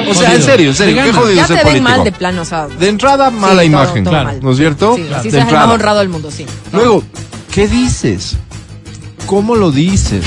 O sea, en serio, en serio, qué jodido Ya ser te ven político. mal de plano, o sea. De entrada, mala sí, todo- imagen, todo Claro. mal. ¿no es cierto? Sí, De así seas el más honrado del mundo, sí. Luego, ¿qué dices? ¿Cómo lo dices?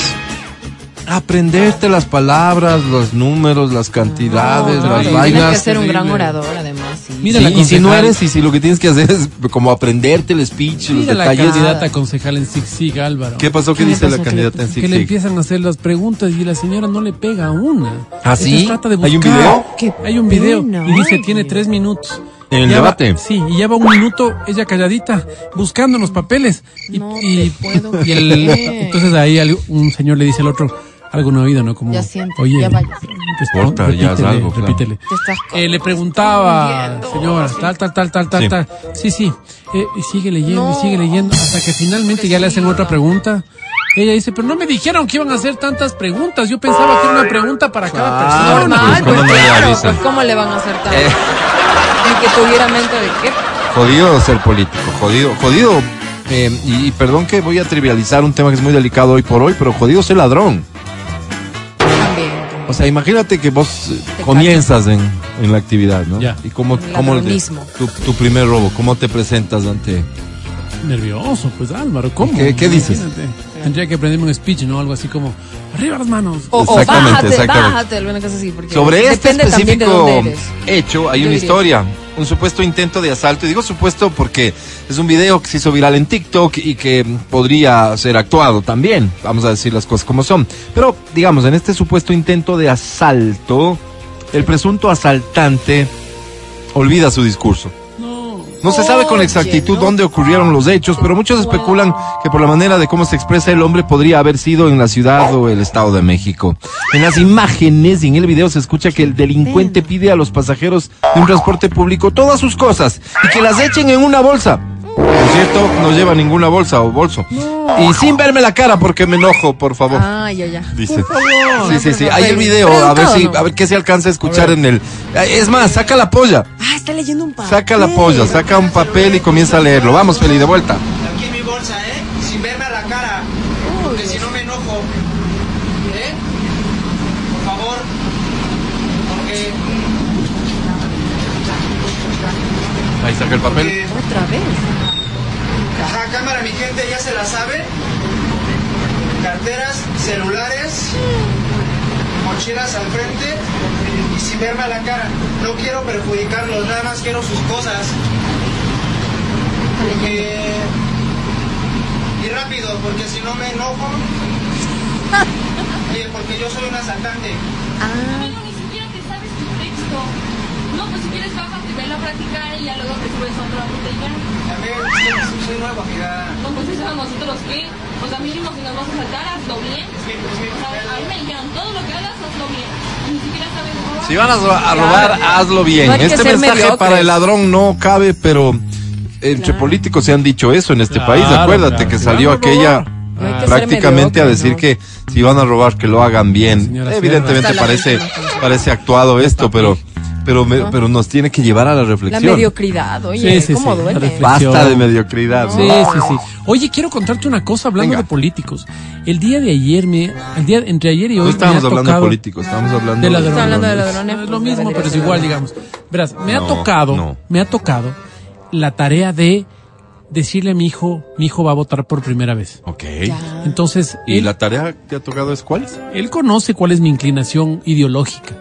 Aprenderte las palabras, los números, las cantidades, No, las vainas. Tienes que ser un gran orador, además. sí. Mira Sí, la y si no eres, y si lo que tienes que hacer es como aprenderte el speech, los Mira la detalles. candidata concejal en Sig Sig, Álvaro. ¿Qué pasó? ¿Qué ¿Qué le dice la candidata en Que le Sig empiezan a hacer las preguntas y la señora no le pega una. ¿Ah, sí? trata de ¿Hay un video? Qué Hay un video. pena, Y dice, tiene tres minutos. ¿En el Ya va- debate? sí, y lleva un minuto ella calladita, buscando los papeles. Y, No y- te puedo y el- entonces ahí un señor le dice al otro algo no oído, ¿no? Como, Ya siento, oye, ya vaya. ya repítele, algo, claro. repítele. Te estás Eh, le preguntaba, señora, tal, tal, tal, tal, tal, Sí. tal. Sí, sí. Eh, y sigue leyendo, No. y sigue leyendo, hasta que finalmente ya le hacen otra pregunta. Ella dice, pero no me dijeron que iban a hacer tantas preguntas. Yo pensaba que era una pregunta para cada persona. Normal, Pues, ¿cómo pues claro, pues cómo le van a hacer tanto. Eh. Que tuviera mente de qué. Jodido ser político, jodido, jodido. eh, y, y perdón que voy a trivializar un tema que es muy delicado hoy por hoy, pero jodido ser ladrón. O sea, imagínate que vos Te comienzas en, en la actividad, ¿no? Ya. Y cómo, El cómo ladronismo. tu, tu primer robo, cómo te presentas ante Nervioso, pues Álvaro, ¿cómo? ¿Qué- qué dices? Imagínate. Tendría que aprenderme un speech, ¿no? Algo así como, arriba las manos. O, bájate, exactamente. bájate, alguna cosa así. Porque Sobre este específico hecho hay Yo una diría. historia, un supuesto intento de asalto. Y digo supuesto porque es un video que se hizo viral en TikTok y que podría ser actuado también. Vamos a decir las cosas como son. Pero digamos, en este supuesto intento de asalto, el presunto asaltante olvida su discurso. No se sabe con exactitud dónde ocurrieron los hechos, pero muchos especulan que por la manera de cómo se expresa el hombre podría haber sido en la ciudad o el Estado de México. En las imágenes y en el video se escucha que el delincuente pide a los pasajeros de un transporte público todas sus cosas y que las echen en una bolsa. Por cierto, no lleva ninguna bolsa o bolso. Y sin verme la cara porque me enojo, por favor. Ah, ya, ya. Dice. Por favor. Sí, sí, sí. Hay el video, a ver si, a ver qué se alcanza a escuchar en el. Es más, saca la polla. Ah, está leyendo un papel. Saca la polla, saca un papel y comienza a leerlo. Vamos, Feli, de vuelta. Aquí en mi bolsa, ¿eh? Sin verme a la cara. Porque si no me enojo. ¿Eh? Por favor. Porque. Ahí saca el papel. Otra vez. Ajá, cámara, mi gente ya se la sabe. Carteras, celulares, mochilas al frente y sin verme a la cara. No quiero perjudicarlos, nada más quiero sus cosas. Porque... Y rápido, porque si no me enojo. Oye, porque yo soy un asaltante. ni siquiera te sabes tu texto. No, pues si quieres bájate, velo a practicar y ya luego te subes a y ya. A ver, soy- nuevo, amiga. No, pues eso a nosotros qué. O sea, mínimo si nos vas a sacar, hazlo bien. O sea, a mí me dijeron, todo lo que hagas, hazlo bien. Y ni siquiera sabes robar. Si van a, ro- a robar, hazlo bien. No este mensaje mediocres. para el ladrón no cabe, pero entre políticos se han dicho eso en este Claro, país. Acuérdate claro. que salió a aquella. No prácticamente a mediocre, decir ¿no? que si van a robar que lo hagan bien. Evidentemente parece parece actuado esto, pero pero me- pero nos tiene que llevar a la La reflexión. mediocridad, oye, Sí, sí, ¿cómo sí, la duele? Basta de mediocridad. Sí, sí, sí. Oye, quiero contarte una cosa hablando Venga. de políticos. El día de ayer me, el día entre ayer y hoy No me estábamos ha hablando de políticos, estábamos hablando de ladrones. Hablando de ladrones. Es lo pues, mismo, debería pero es igual, digamos. Verás, me ha No, tocado, no. me ha tocado la tarea de decirle a mi hijo, mi hijo va a votar por primera vez. Ok. Entonces, ¿Y él, la tarea que ha tocado es cuál? él conoce cuál es mi inclinación ideológica.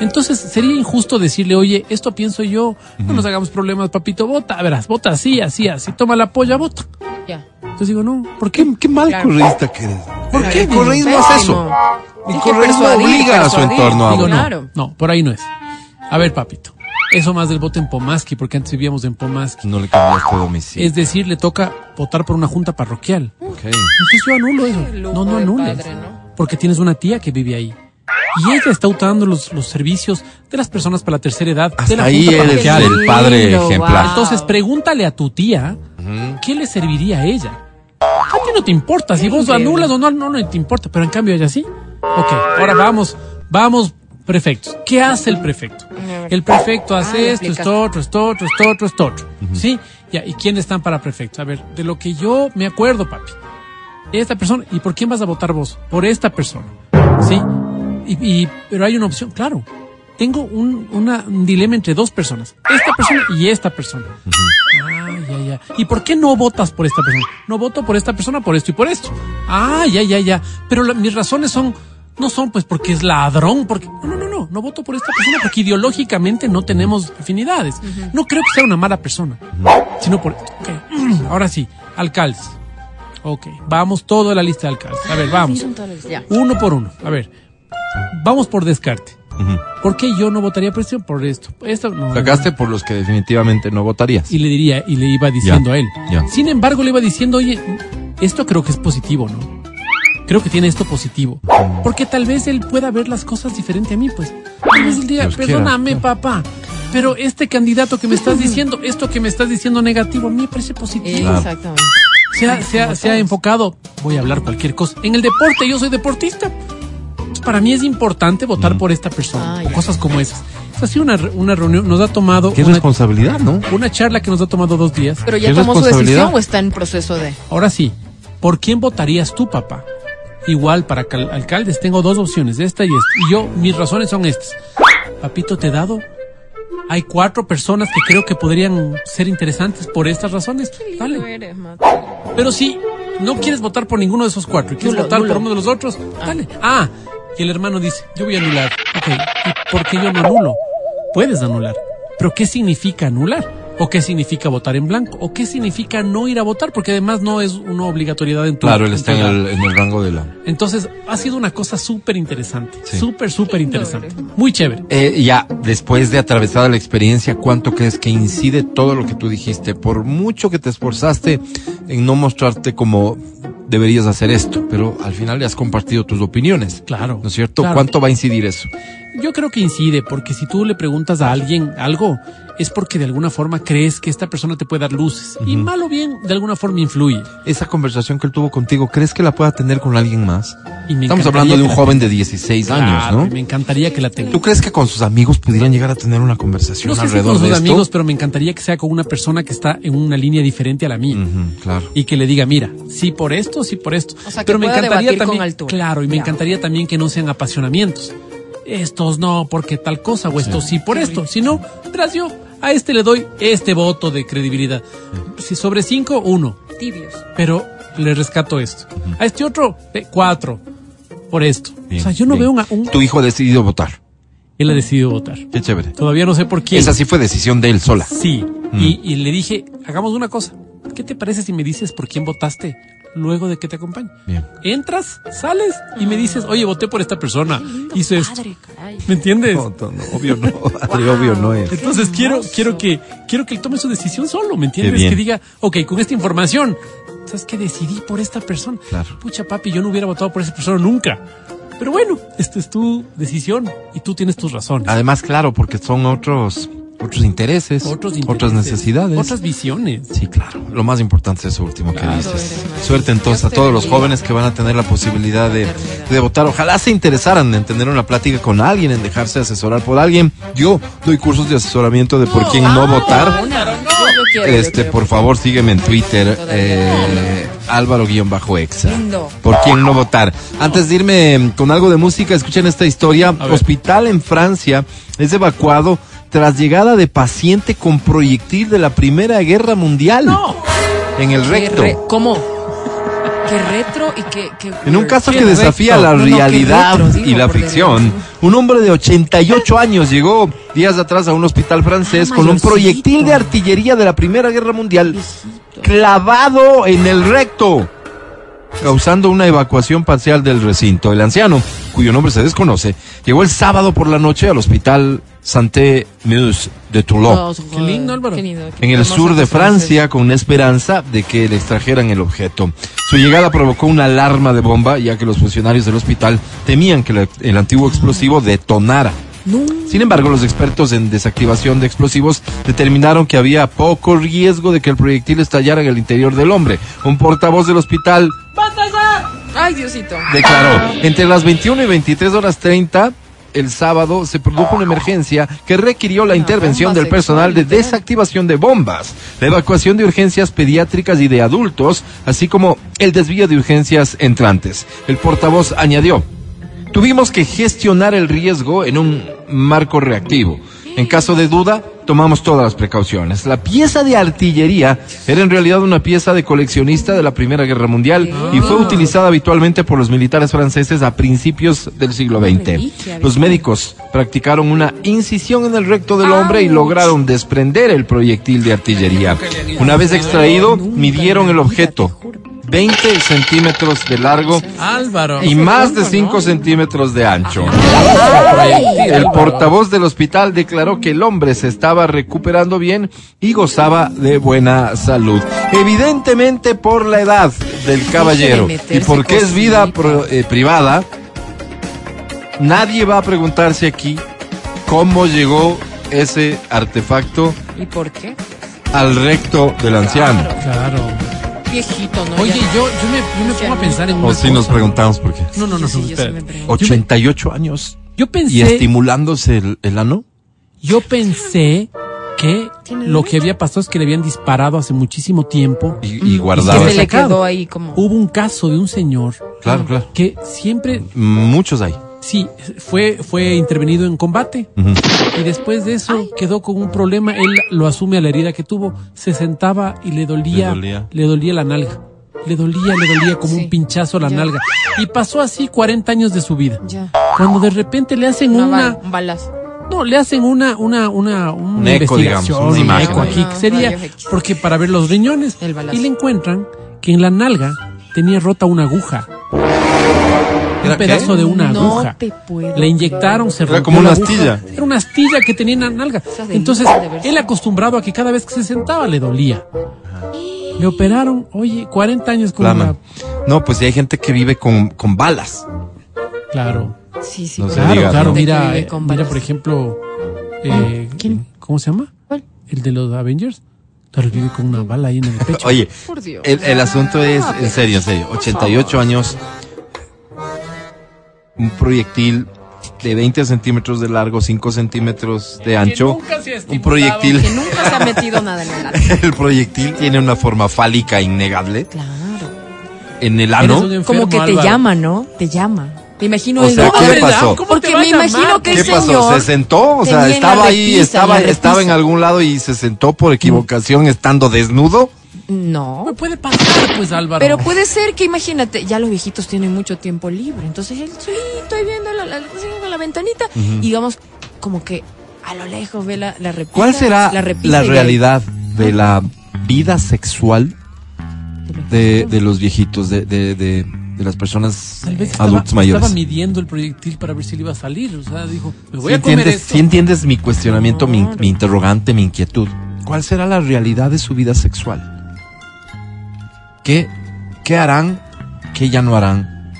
Entonces, sería injusto decirle, oye, esto pienso yo, no nos hagamos problemas, papito, vota, verás, vota así, así, así, toma la polla, vota. Ya. Entonces digo, no, ¿por qué? Qué mal Claro. correísta que eres. ¿Por qué? El correísmo es eso. El que correísmo persuadir, obliga a su entorno a Digo. Claro. no, no, por ahí no es. A ver, papito, eso más del voto en Pomaski, porque antes vivíamos en Pomaski. No le cambiaste domicilio. Es decir, le toca votar por una junta parroquial. Ok. Entonces yo anulo eso. No, no anules. padre, ¿no? Porque tienes una tía que vive ahí. Y ella está usando los, los servicios de las personas para la tercera edad. de Hasta la ahí junta eres parroquial. el padre lindo, ejemplar. wow. Entonces pregúntale a tu tía qué le serviría a ella. A ti no te importa, si vos anulas o no, no, no te importa, pero en cambio ella sí. Ok, ahora vamos, vamos, prefectos. ¿Qué hace el prefecto? El prefecto Ah, hace le esto, esto, otro, esto, otro, esto, otro, esto, otro. ¿Sí? Ya, ¿y quiénes están para prefectos? A ver, de lo que yo me acuerdo, papi. Esta persona, ¿y por quién vas a votar vos? Por esta persona. ¿Sí? Y, y- pero hay una opción, claro. Tengo un, una- un dilema entre dos personas. Esta persona y esta persona. Ah, ya, ya. ¿Y por qué no votas por esta persona? No voto por esta persona por esto y por esto. Ah, ya, ya, ya. Pero la- mis razones son, no son pues porque es ladrón, porque... No, no, no, no. No voto por esta persona porque ideológicamente no tenemos afinidades. No creo que sea una mala persona. Sino por... Ahora sí, alcaldes. Ok, vamos todo a la lista de alcaldes. A ver, vamos. Uno por uno. A ver, vamos por descarte. Ujú. ¿Por qué yo no votaría por esto? Por esto. Esto no. Sacaste por los que definitivamente no votarías. Y le diría, y le iba diciendo Ya, a él. ya. Sin embargo, le iba diciendo, oye, esto creo que es positivo, ¿no? Creo que tiene esto positivo. Porque tal vez él pueda ver las cosas diferente a mí, pues. Tal vez él diga, Dios quiera. perdóname, papá. Pero este candidato que me estás diciendo, esto que me estás diciendo negativo, a mí me parece positivo. Exactamente. Se ha, se ha- se ha enfocado, voy a hablar cualquier cosa, en el deporte, yo soy deportista. Para mí es importante votar por esta persona, Ah, o ya. cosas como esas. Es así una, re- una reunión, nos ha tomado Qué una, responsabilidad, ¿no? una charla que nos ha tomado dos días. Pero ya ¿Qué tomó su decisión o está en proceso de. Ahora sí, ¿por quién votarías tú, papá? Igual, para cal- alcaldes tengo dos opciones, esta y esta. Y yo, mis razones son estas. Papito, te he dado. Hay cuatro personas que creo que podrían ser interesantes por estas razones. Dale. eres. Pero si no quieres votar por ninguno de esos cuatro y quieres votar por uno de los otros, dale. Ah, y el hermano dice, yo voy a anular. Ok, ¿y por qué yo no anulo? Puedes anular. Pero ¿qué significa anular? ¿O qué significa votar en blanco? ¿O qué significa no ir a votar? Porque además no es una obligatoriedad en tu Claro, él está el, en el rango de la... Entonces, ha sido una cosa súper interesante. Sí. Súper, súper interesante. Muy chévere. Eh, ya, después de atravesada la experiencia, ¿cuánto crees que incide todo lo que tú dijiste? Por mucho que te esforzaste en no mostrarte como deberías hacer esto, pero al final le has compartido tus opiniones. Claro. ¿No es cierto? Claro. ¿Cuánto va a incidir eso? Yo creo que incide, porque si tú le preguntas a alguien algo, es porque de alguna forma crees que esta persona te puede dar luces. Y mal o bien, de alguna forma influye. Esa conversación que él tuvo contigo, ¿crees que la pueda tener con alguien más? Y me Estamos hablando de un joven de 16 Claro, años, y Me ¿no? encantaría que la tenga. ¿Tú crees que con sus amigos pudieran llegar a tener una conversación No sé si alrededor con sus de esto? amigos, pero me encantaría que sea con una persona que está en una línea diferente a la mía. Ujú, claro. Y que le diga, mira, sí por esto, sí por esto. O sea, que pero me encantaría también, claro, y me Ya. encantaría también que no sean apasionamientos. Estos no, porque tal cosa, o estos sí por esto. Si no, tras yo, a este le doy este voto de credibilidad. Si sobre cinco, uno. Tibios. Pero le rescato esto. A este otro, eh, cuatro. Por esto. Bien, o sea, yo no bien. veo una, un... Tu hijo ha decidido votar. Él ha decidido votar. Qué chévere. Todavía no sé por quién. Esa sí fue decisión de él sola. Sí. Mm. Y, y le dije, hagamos una cosa. ¿Qué te parece si me dices por quién votaste luego de que te acompañe? Bien. Entras, sales y me dices, oye, voté por esta persona. Hice esto. Padre, caray. ¿Me entiendes? No, no, no, obvio no. Obvio no es. Entonces quiero, quiero que, quiero que él tome su decisión solo, ¿me entiendes? Que diga, ok, con esta información, ¿sabes qué? Decidí por esta persona. Claro. Pucha, papi, yo no hubiera votado por esa persona nunca. Pero bueno, esta es tu decisión y tú tienes tus razones. Además, claro, porque son otros, otros intereses, Otros otras necesidades. Otras visiones. Sí, claro. Lo más importante es eso último que dices. Suerte entonces a todos los jóvenes que van a tener la posibilidad de, de votar. Ojalá se interesaran en tener una plática con alguien, en dejarse asesorar por alguien. Yo doy cursos de asesoramiento de por quién no votar. Una. Yo, yo quiero, yo Este, por favor, sígueme en Twitter, eh, Álvaro-Exa. ¿Por quién no votar? Antes de irme mm, con algo de música, escuchen esta historia. Hospital en Francia es evacuado tras llegada de paciente con proyectil de la Primera Guerra Mundial. En el recto. re- ¿Cómo? Qué retro y qué... qué En un caso que desafía recto. la No, no, qué realidad retro, digo, y la ficción, un hombre de 88 años llegó días atrás a un hospital francés Ah, con un proyectil de artillería de la Primera Guerra Mundial clavado en el recto, causando una evacuación parcial del recinto. El anciano, cuyo nombre se desconoce, llegó el sábado por la noche al hospital Santé-Meuse de Toulon. Qué lindo, Álvaro. Qué lindo, qué En el sur de Francia, con una esperanza de que le extrajeran el objeto. Su llegada provocó una alarma de bomba, ya que los funcionarios del hospital temían que la- el antiguo explosivo detonara. Sin embargo, los expertos en desactivación de explosivos determinaron que había poco riesgo de que el proyectil estallara en el interior del hombre. Un portavoz del hospital Ay, Diosito. declaró, entre las 21 y 23 horas 30 el sábado se produjo una emergencia que requirió la intervención del personal de desactivación de bombas, la evacuación de urgencias pediátricas y de adultos, así como el desvío de urgencias entrantes. El portavoz añadió, tuvimos que gestionar el riesgo en un marco reactivo. En caso de duda, tomamos todas las precauciones. La pieza de artillería era en realidad una pieza de coleccionista de la Primera Guerra Mundial y fue utilizada habitualmente por los militares franceses a principios del siglo XX. Los médicos practicaron una incisión en el recto del hombre y lograron desprender el proyectil de artillería. Una vez extraído, midieron el objeto. 20 centímetros de largo Álvaro. y más de 5 centímetros de ancho. Proyectil, El portavoz del hospital declaró que el hombre se estaba recuperando bien y gozaba de buena salud. Evidentemente por la edad del caballero y porque es vida pro- eh, privada, nadie va a preguntarse aquí cómo llegó ese artefacto ¿Y por qué? al recto del anciano. Claro. Viejito, ¿no? Oye, Ya. yo, yo me, yo me pongo a pensar en O si nos preguntamos por qué. No, no, no, Sí, no, sí espera. me pregunto. 88 años Yo y pensé, estimulándose el, el ano. yo pensé que lo que había pasado es que le habían disparado hace muchísimo tiempo. Y, y Que guardaba. se le quedó ahí como... Hubo un caso de un señor Claro, claro. que siempre, Muchos hay. Sí, fue, fue intervenido en combate. Y después de eso quedó con un problema. Él lo asume a la herida que tuvo. Se sentaba y le dolía, Le dolía. le dolía la nalga. Le dolía, le dolía como Sí. un pinchazo la Ya. nalga. Y pasó así 40 años de su vida. Ya. Cuando de repente le hacen Una una, un balazo. No, le hacen una, una, una, una Un eco, digamos, investigación, una un eco aquí, que sería, porque para ver los riñones, El balazo. y le encuentran que en la nalga tenía rota una aguja. ¿Era Un pedazo qué? de una No aguja. te puedo Le inyectaron, se Era rompió como una aguja. astilla. Era una astilla que tenía en la nalga. Entonces, él acostumbrado a que cada vez que se sentaba le dolía. Le operaron, oye, 40 años con Plama. una... No, pues hay gente que vive con, con balas. Claro. Sí, sí. No Claro, diga, claro, ¿no? mira, mira por ejemplo, eh, ¿Quién? ¿cómo se llama? ¿Cuál? El de los Avengers. Claro, vive con una bala ahí en el pecho. Oye, Por Dios. el, el asunto es, en serio, en serio, 88 años, un proyectil de 20 centímetros de largo, 5 centímetros de ancho, nunca se ha un proyectil, Que nunca se ha metido nada en el ano. el proyectil tiene una forma fálica innegable Claro. en el ano. enfermo, Como que te Álvaro. llama, ¿no? Te llama. Me imagino O el sea, ¿qué pasó? ¿Cómo Porque me imagino que ¿Qué el pasó? señor Se sentó, o sea, estaba ahí, repisa, estaba, estaba en algún lado y se sentó por equivocación estando desnudo. No. Me puede pasar, pues, Álvaro. Pero puede ser que, imagínate, ya los viejitos tienen mucho tiempo libre. Entonces él, sí, estoy viendo la, la, con la ventanita. Y digamos, como que a lo lejos ve la, la repisa. ¿Cuál será la, realidad de la vida sexual de, de los viejitos, de, de, de, de las personas Tal vez estaba, adultos mayores? estaba midiendo el proyectil para ver si le iba a salir. O sea, dijo, me voy a comer entiendes, esto. sí entiendes mi cuestionamiento, mi, mi interrogante, mi inquietud. ¿Cuál será la realidad de su vida sexual? ¿Qué, qué harán? ¿Qué ya no harán?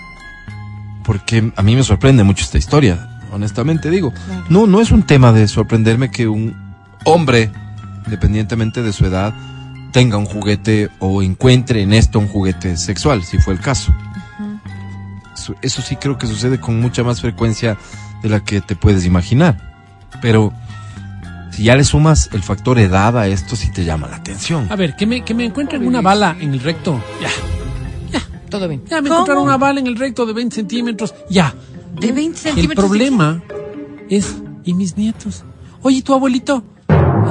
Porque a mí me sorprende mucho esta historia, honestamente digo. No, no es un tema de sorprenderme que un hombre, independientemente de su edad, tenga un juguete o encuentre en esto un juguete sexual, si fue el caso. Eso, sí creo que sucede con mucha más frecuencia de la que te puedes imaginar. Pero si ya le sumas el factor edad a esto, sí te llama la atención. A ver, que me, que me encuentren una bala en el recto. Ya, Todo bien. ya me ¿Cómo? encontraron una bala en el recto de 20 centímetros. Ya. De 20 El centímetros. problema es, ¿y mis nietos? Oye, tu abuelito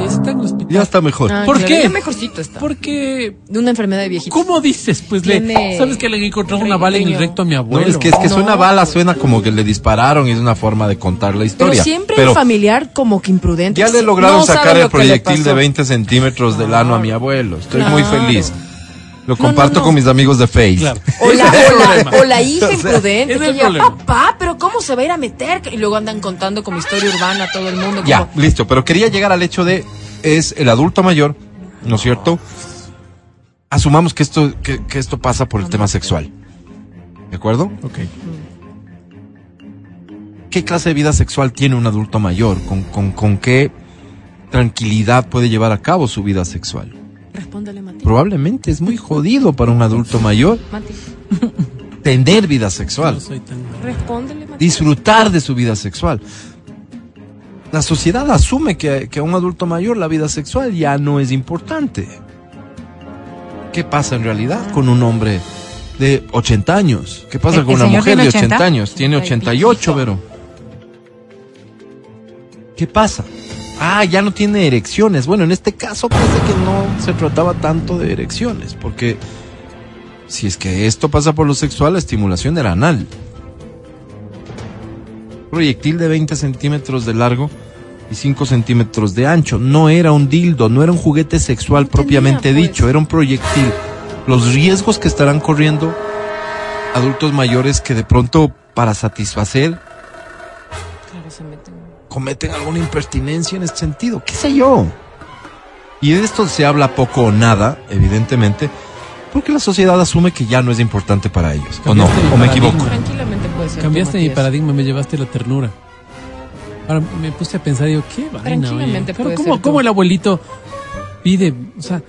está en el hospital. Ya está mejor. Ah, ¿Por claro, qué? ya mejorcito está. Porque, De una enfermedad de viejitos. ¿cómo dices? Pues le, ¿sabes que le han encontrado una bala en el recto a mi No, abuelo? es que, es que No. suena bala, suena como que le dispararon y es una forma de contar la Pero historia. siempre Pero el familiar como que imprudente. ya le lograron no sacar el proyectil de pasó. 20 centímetros del ano a mi abuelo. Estoy muy feliz. Lo comparto no, no. con mis amigos de Face. Claro. O la, o o hija O sea, imprudente que llega, problema. papá, pero ¿cómo se va a ir a meter? Y luego andan contando como historia urbana a todo el mundo. Ya, como, listo. Pero quería llegar al hecho de, es el adulto mayor, ¿no es cierto? Asumamos que esto, que, que esto pasa por el tema sexual. ¿De acuerdo? Ok. ¿Qué clase de vida sexual tiene un adulto mayor? ¿Con, con, con qué tranquilidad puede llevar a cabo su vida sexual? Respóndele, Mati. Probablemente es muy jodido para un adulto mayor Mati. tener vida sexual, No soy tan... Respóndele, Mati. disfrutar de su vida sexual. La sociedad asume que, que a un adulto mayor la vida sexual ya no es importante. ¿Qué pasa en realidad con un hombre de 80 años? ¿Qué pasa ¿El- con una mujer de tiene 80 80? años? Tiene Ay, 88, pero... ¿Qué pasa? Ah, ya no tiene erecciones. Bueno, en este caso parece que no se trataba tanto de erecciones, porque si es que esto pasa por lo sexual, la estimulación era anal. Proyectil de 20 centímetros de largo y 5 centímetros de ancho. No era un dildo, no era un juguete sexual No tenía, propiamente pues. dicho, era un proyectil. Los riesgos que estarán corriendo adultos mayores que de pronto para satisfacer. Cometen alguna impertinencia en este sentido, qué sé yo. Y de esto se habla poco o nada, evidentemente, porque la sociedad asume que ya no es importante para ellos. ¿O no? ¿O me equivoco? Tranquilamente puede ser. Cambiaste mi paradigma, me llevaste la ternura. Ahora me puse a pensar, digo, qué vaina, oye. Tranquilamente Pero puede ¿cómo, ser cómo el abuelito pide, o sea,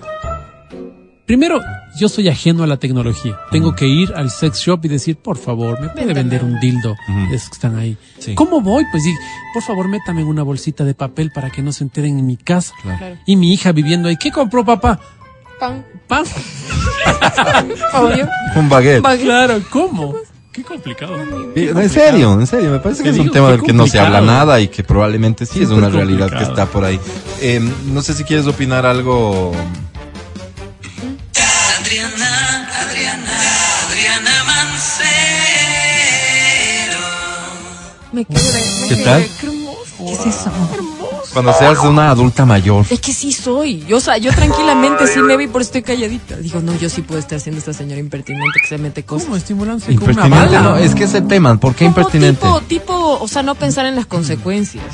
primero, yo soy ajeno a la tecnología. Tengo que ir al sex shop y decir, por favor, ¿me puede vender un dildo esos que están ahí? Sí. ¿Cómo voy? Pues sí, por favor, métame una bolsita de papel para que no se enteren en mi casa. Claro. Y mi hija viviendo ahí, ¿qué compró papá? Pan. Pan. Obvio. Un baguette. Claro, ¿cómo? Qué complicado. En serio, en serio, me parece que es un digo, tema del que no se habla nada y que probablemente sí es una realidad que está por ahí. Eh, no sé si quieres opinar algo. Me quedé. me ¿Qué quedé, tal? Qué hermoso. ¿Qué es eso? Cuando seas una adulta mayor. Es que sí soy. Yo, o sea, yo tranquilamente sí me vi, por eso estoy calladita. Digo, no, yo sí puedo estar siendo esta señora impertinente que se mete cosas. ¿Cómo estimularse con una Impertinente, bala? no, es que es el tema. ¿Por qué impertinente? Tipo, tipo, o sea, no pensar en las consecuencias.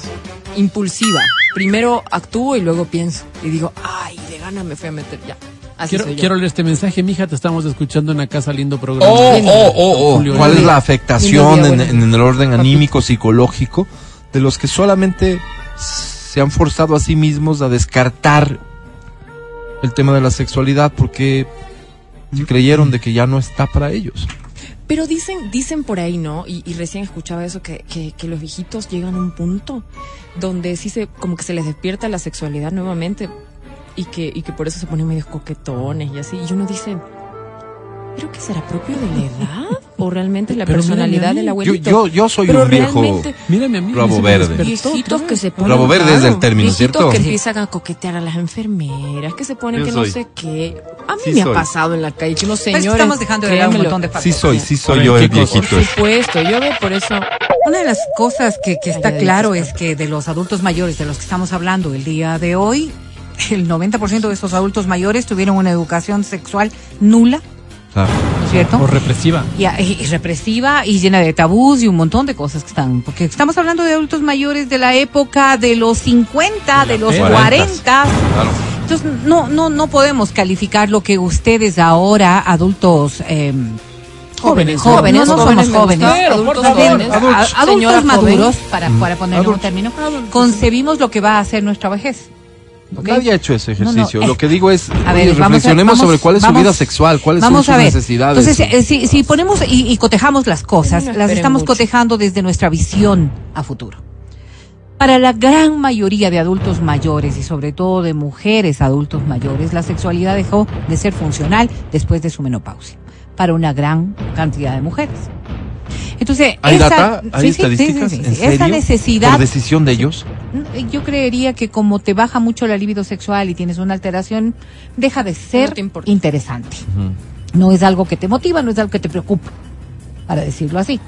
Impulsiva. Primero actúo y luego pienso. Y digo, ay, de gana me fui a meter ya. Así Quiero, leer este mensaje, mija, te estamos escuchando en la casa, lindo programa. Oh, oh, oh, oh. Julio, ¿Cuál es la afectación en, día, bueno. en el orden anímico, psicológico de los que solamente se han forzado a sí mismos a descartar el tema de la sexualidad porque creyeron de que ya no está para ellos? Pero dicen, dicen por ahí, ¿no? Y, y recién escuchaba eso, que, que, que los viejitos llegan a un punto donde sí se, como que se les despierta la sexualidad nuevamente y que, y que por eso se ponen medios coquetones y así. Y uno dice, ¿pero qué será propio de la edad? ¿O realmente es la Pero personalidad del Yo, abuelito? yo, yo soy Pero un viejo Mírame a mí. rabo verde. Viejitos que se ponen. Rabo verde es claro, el término, viejitos ¿cierto? que empiezan a coquetear a las enfermeras, que se ponen Yo que soy. no sé qué. A mí Sí me soy. ha pasado en la calle que unos es señores. estamos dejando de lado un montón de factores. Sí soy, sí soy ver, yo el viejito. Por supuesto, yo veo por eso. Una de las cosas que, que está claro es que de los adultos mayores de los que estamos hablando el día de hoy, el 90% de estos adultos mayores tuvieron una educación sexual nula, Claro. ¿no es cierto? O represiva. Y, y- y represiva y llena de tabús y un montón de cosas que están. Porque estamos hablando de adultos mayores de la época de los 50, de, los 40. 40. Claro. Entonces, no, no, no podemos calificar lo que ustedes ahora, adultos. eh, Jóvenes, jóvenes, no, no jóvenes, somos jóvenes. gusta, adultos Adultos, jóvenes. adultos, Adultos. Señora maduros, joven. para, para ponerle un Adultos. término, concebimos lo que va a ser nuestra vejez. ¿Ok? Nadie ha hecho ese No, no, ejercicio. eh, Lo que digo es, A oye, reflexionemos vamos- sobre cuál es vamos- su vida sexual, cuáles Vamos son a sus ver. necesidades. Entonces, eh, si, si ponemos y, y cotejamos las cosas, No las estamos mucho. cotejando desde nuestra visión a futuro. Para la gran mayoría de adultos mayores y sobre todo de mujeres adultos mayores, la sexualidad dejó de ser funcional después de su menopausia. Para una gran cantidad de mujeres. Entonces, ¿Hay esa, data? ¿Hay sí, sí, estadísticas? sí, sí, sí, ¿En sí. Esa serio? necesidad ¿Por decisión de ellos? yo creería que como te baja mucho la libido sexual y tienes una alteración, deja de No ser interesante. No es algo que te motiva, no es algo que te preocupa, para decirlo así.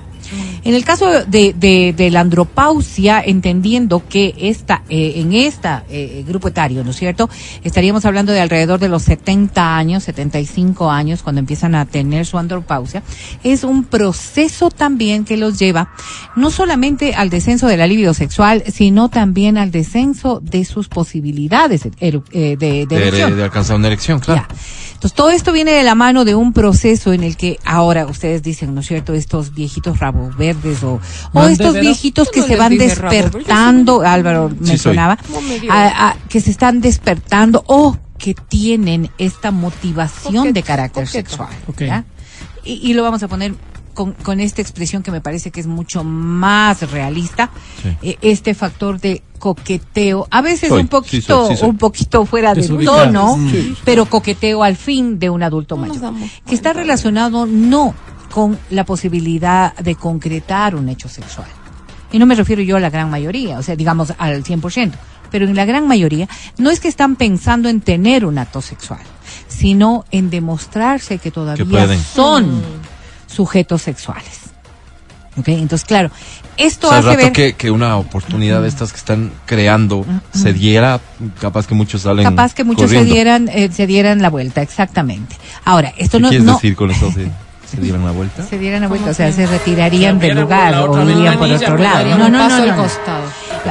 En el caso de, de, de la andropausia, entendiendo que esta, eh, en este grupo etario, ¿no es cierto? Estaríamos hablando de alrededor de los 70 años, 75 años, cuando empiezan a tener su andropausia. Es un proceso también que los lleva no solamente al descenso de la libido sexual, sino también al descenso de sus posibilidades eh, de, de, De, erección. de alcanzar una erección, claro. Ya. Entonces, todo esto viene de la mano de un proceso en el que ahora ustedes dicen, ¿no es cierto?, estos viejitos rabos verdes o, estos viejitos que no se van rabo despertando, Álvaro Sí, mencionaba, que se están despertando o que tienen esta motivación de carácter coqueto. sexual. Y, y lo vamos a poner con, con esta expresión que me parece que es mucho más realista, Sí. eh, este factor de coqueteo, a veces Soy, un sí poquito, soy, sí soy. un poquito fuera de tono, Sí. pero coqueteo al fin de un adulto mayor, que está relacionado no con la posibilidad de concretar un hecho sexual. Y no me refiero yo a la gran mayoría, o sea, digamos al 100%, pero en la gran mayoría no es que están pensando en tener un acto sexual, sino en demostrarse que todavía son sujetos sexuales. ¿Ok? Entonces, claro, esto O sea, hace rato ver... que, que una oportunidad de estas que están creando se diera, capaz que muchos salen Capaz que muchos se corriendo. dieran, eh, se dieran la vuelta, exactamente. Ahora, esto ¿Qué no, quieres no decir con eso de se dieran la vuelta? se dieran la vuelta, o sea, se retirarían Se del lugar o irían por otro pues, lado. No, no, no, no.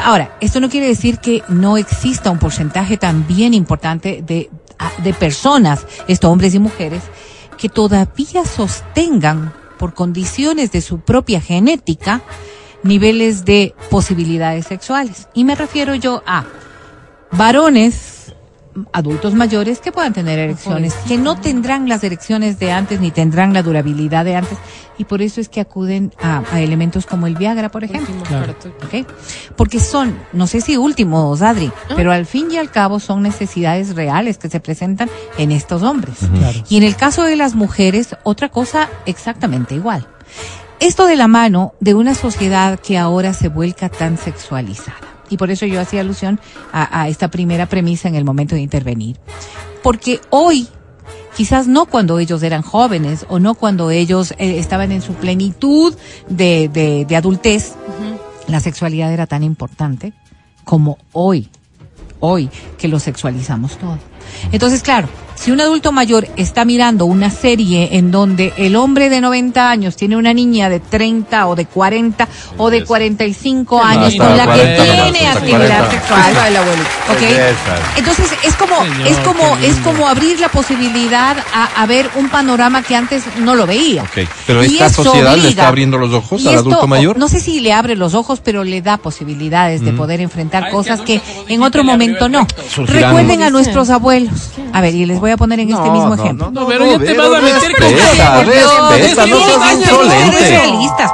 Ahora, esto no quiere decir que no exista un porcentaje también importante de, ah, de personas, esto hombres y mujeres, que todavía sostengan por condiciones de su propia genética niveles de posibilidades sexuales. Y me refiero yo a varones adultos mayores que puedan tener erecciones, que no tendrán las erecciones de antes ni tendrán la durabilidad de antes y por eso es que acuden a, a elementos como el Viagra, por ejemplo. Claro. cuarto. ¿ok? Porque son, no sé si últimos, Adri, pero al fin y al cabo son necesidades reales que se presentan en estos hombres. Claro. Y en el caso de las mujeres, otra cosa exactamente igual. Esto de la mano de una sociedad que ahora se vuelca tan sexualizada. Y por eso yo hacía alusión a, a esta primera premisa en el momento de intervenir. Porque hoy, quizás no cuando ellos eran jóvenes o no cuando ellos eh, estaban en su plenitud de, de, de adultez, la sexualidad era tan importante. como hoy, hoy, que lo sexualizamos todo. Entonces, claro, si un adulto mayor está mirando una serie en donde el hombre de 90 años tiene una niña de 30 o de 40 o de 45 años Hasta con la 40, que tiene actividad 40. sexual, ¿ok? Belleza. Entonces es como Señor, es como es como abrir la posibilidad a, a ver un panorama que antes no lo veía. Ok, pero Y esta sociedad le está abriendo los ojos al esto, adulto mayor. No sé si le abre los ojos, pero le da posibilidades de poder enfrentar Ay, cosas que que en otro momento no. Recuerden a nuestros abuelos. A ver, y les voy a poner en este mismo ejemplo. No, pero ya te vas a meter con respeta, no no seas insolente.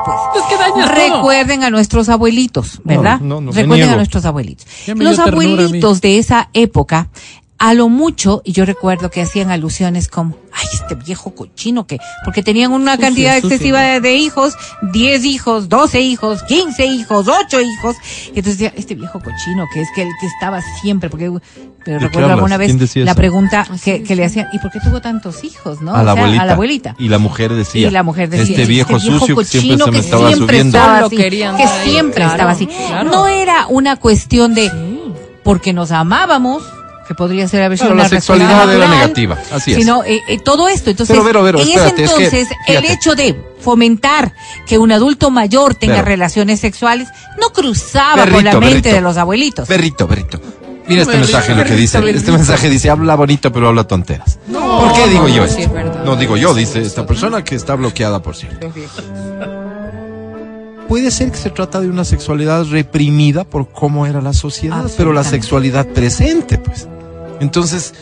Pues. Es que dañas todo. Recuerden a nuestros abuelitos, ¿verdad? No, no, no, Recuerden a nuestros abuelitos. Los a abuelitos de esa época, a lo mucho, y yo recuerdo que hacían alusiones como, ay, este viejo cochino que, porque tenían una Sucio, cantidad sucio. excesiva de, de hijos, 10 hijos, 12 hijos, 15 hijos, 8 hijos. Y entonces decía, este viejo cochino que es que el que estaba siempre, porque, pero recuerdo hablas? alguna vez ¿Quién decía la pregunta que, que le hacían, ¿y por qué tuvo tantos hijos, no? a la O sea, abuelita. A la abuelita. Y la mujer decía. Y la mujer decía, Este viejo sucio que siempre cochino se me que estaba siempre subiendo. estaba Lo así, querían que siempre claro, estaba así. claro. No era una cuestión de porque nos amábamos, que podría ser a veces Claro, una la sexualidad era negativa, así es. Sino eh, eh, todo esto. Entonces, Pero, Vero, Vero, en espérate, es ese que, entonces, el hecho de fomentar que un adulto mayor tenga relaciones sexuales no cruzaba por la mente de los abuelitos. Berrito, berrito. Mira este mensaje lo que dice. Este mensaje dice, habla bonito pero habla tonteras. ¿Por qué digo yo no, esto? No digo yo, dice esta persona que está bloqueada, por cierto. Puede ser que se trata de una sexualidad reprimida por cómo era la sociedad, pero la sexualidad presente, pues. Entonces,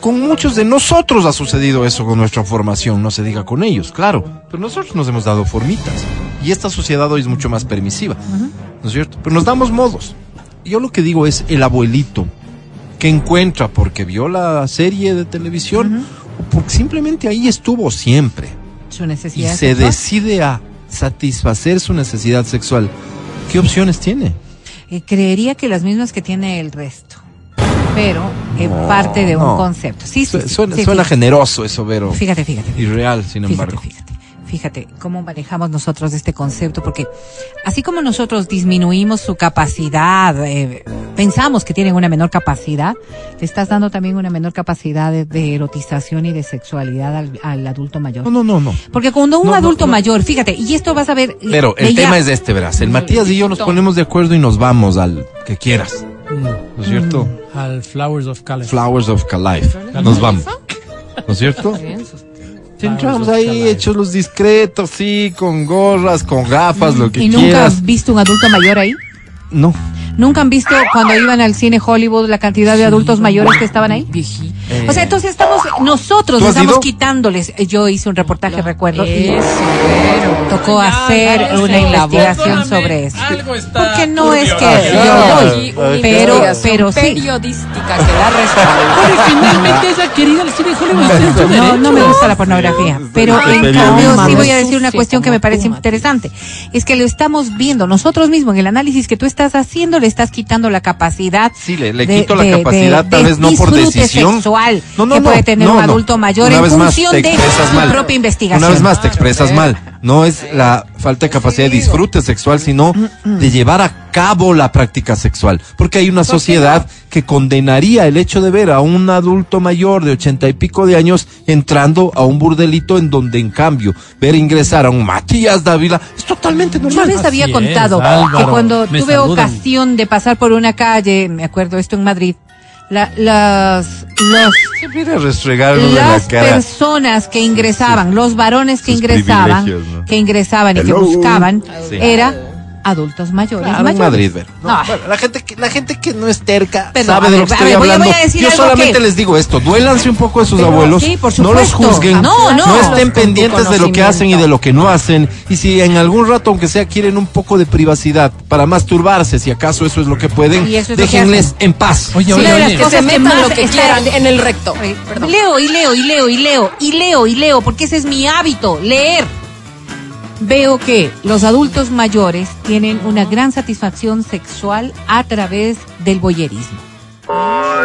con muchos de nosotros ha sucedido eso con nuestra formación, no se diga con ellos, claro, pero nosotros nos hemos dado formitas. Y esta sociedad hoy es mucho más permisiva, ¿no es cierto? Pero nos damos modos. Yo lo que digo es el abuelito que encuentra porque vio la serie de televisión o porque simplemente ahí estuvo siempre Su y necesidad se sexual. decide a satisfacer su necesidad sexual. ¿Qué opciones tiene? Eh, creería que las mismas que tiene el resto. Pero en No, parte de un no. concepto. Sí, sí, Su- sí, suena sí, suena generoso eso, Vero. Fíjate, fíjate. Irreal, sin Fíjate, embargo. fíjate, fíjate cómo manejamos nosotros este concepto, porque así como nosotros disminuimos su capacidad, eh, pensamos que tienen una menor capacidad, le estás dando también una menor capacidad de, de erotización y de sexualidad al, al adulto mayor. No, no, no, no. Porque cuando un No, adulto no. mayor, fíjate, y esto vas a ver. Pero el tema es este, verás. El Matías y yo nos ponemos de acuerdo y nos vamos al que quieras. ¿No es cierto? Al Flowers of Calais. Flowers of Calife. Nos vamos. ¿No es cierto? Entramos ahí hechos los discretos, sí, con gorras, con gafas, lo que ¿Y nunca quieras. has visto un adulto mayor ahí? No. ¿Nunca han visto cuando iban al cine Hollywood la cantidad de adultos mayores que estaban ahí? Viejito. O sea, entonces estamos, nosotros ¿Tú has estamos ido? quitándoles. eh, Yo hice un reportaje, recuerdo, y Eso, pero. tocó Ya, hacer eso, una investigación perdóname, sobre eso. algo está Porque no es que turbio. yo Ah, doy, pero, pero sí. periodística que la respalda. Finalmente el cine Hollywood No, no me gusta la pornografía, pero en cambio sí voy a decir una cuestión que me parece interesante. Es que lo estamos viendo nosotros mismos en el análisis que tú estás haciendo, le estás quitando la capacidad. Sí, le, le de- quito la de- capacidad, de- tal de vez no por decisión. sexual No, no, que no, puede tener no, un no. adulto mayor Una en vez más, función te de su mal. propia investigación. Una vez más, te expresas Claro, mal. No es la falta de capacidad de disfrute sexual, sino de llevar a cabo la práctica sexual. Porque hay una sociedad que condenaría el hecho de ver a un adulto mayor de ochenta y pico de años entrando a un burdelito en donde, en cambio, ver ingresar a un Matías Dávila es totalmente Yo normal. les había Así es, contado que cuando me tuve saludan. ocasión de pasar por una calle, me acuerdo esto en Madrid, la- las, los, la las cara. personas que ingresaban, los varones que Sus ingresaban, que ingresaban y que buscaban, Sí. era adultos mayores. Claro, en. Madrid, ver. No, No. bueno, la gente que la gente que no es terca sabe de ver, lo que estoy ver, voy a- hablando. voy a decir Yo solamente que- les digo esto, duélanse un poco de sus Pero, abuelos, sí, por no los juzguen, No, no. estén Con tu pendientes de lo que hacen y de lo que no hacen, y si en algún rato, aunque sea, quieren un poco de privacidad para masturbarse, si acaso eso es lo que pueden, es que déjenles en paz. Oye, Sí, oye, oye. Que cosas se metan lo que quieran en el recto. Leo y leo y leo y leo y leo y leo, porque ese es mi hábito, leer. Veo que los adultos mayores tienen una gran satisfacción sexual a través del boyerismo.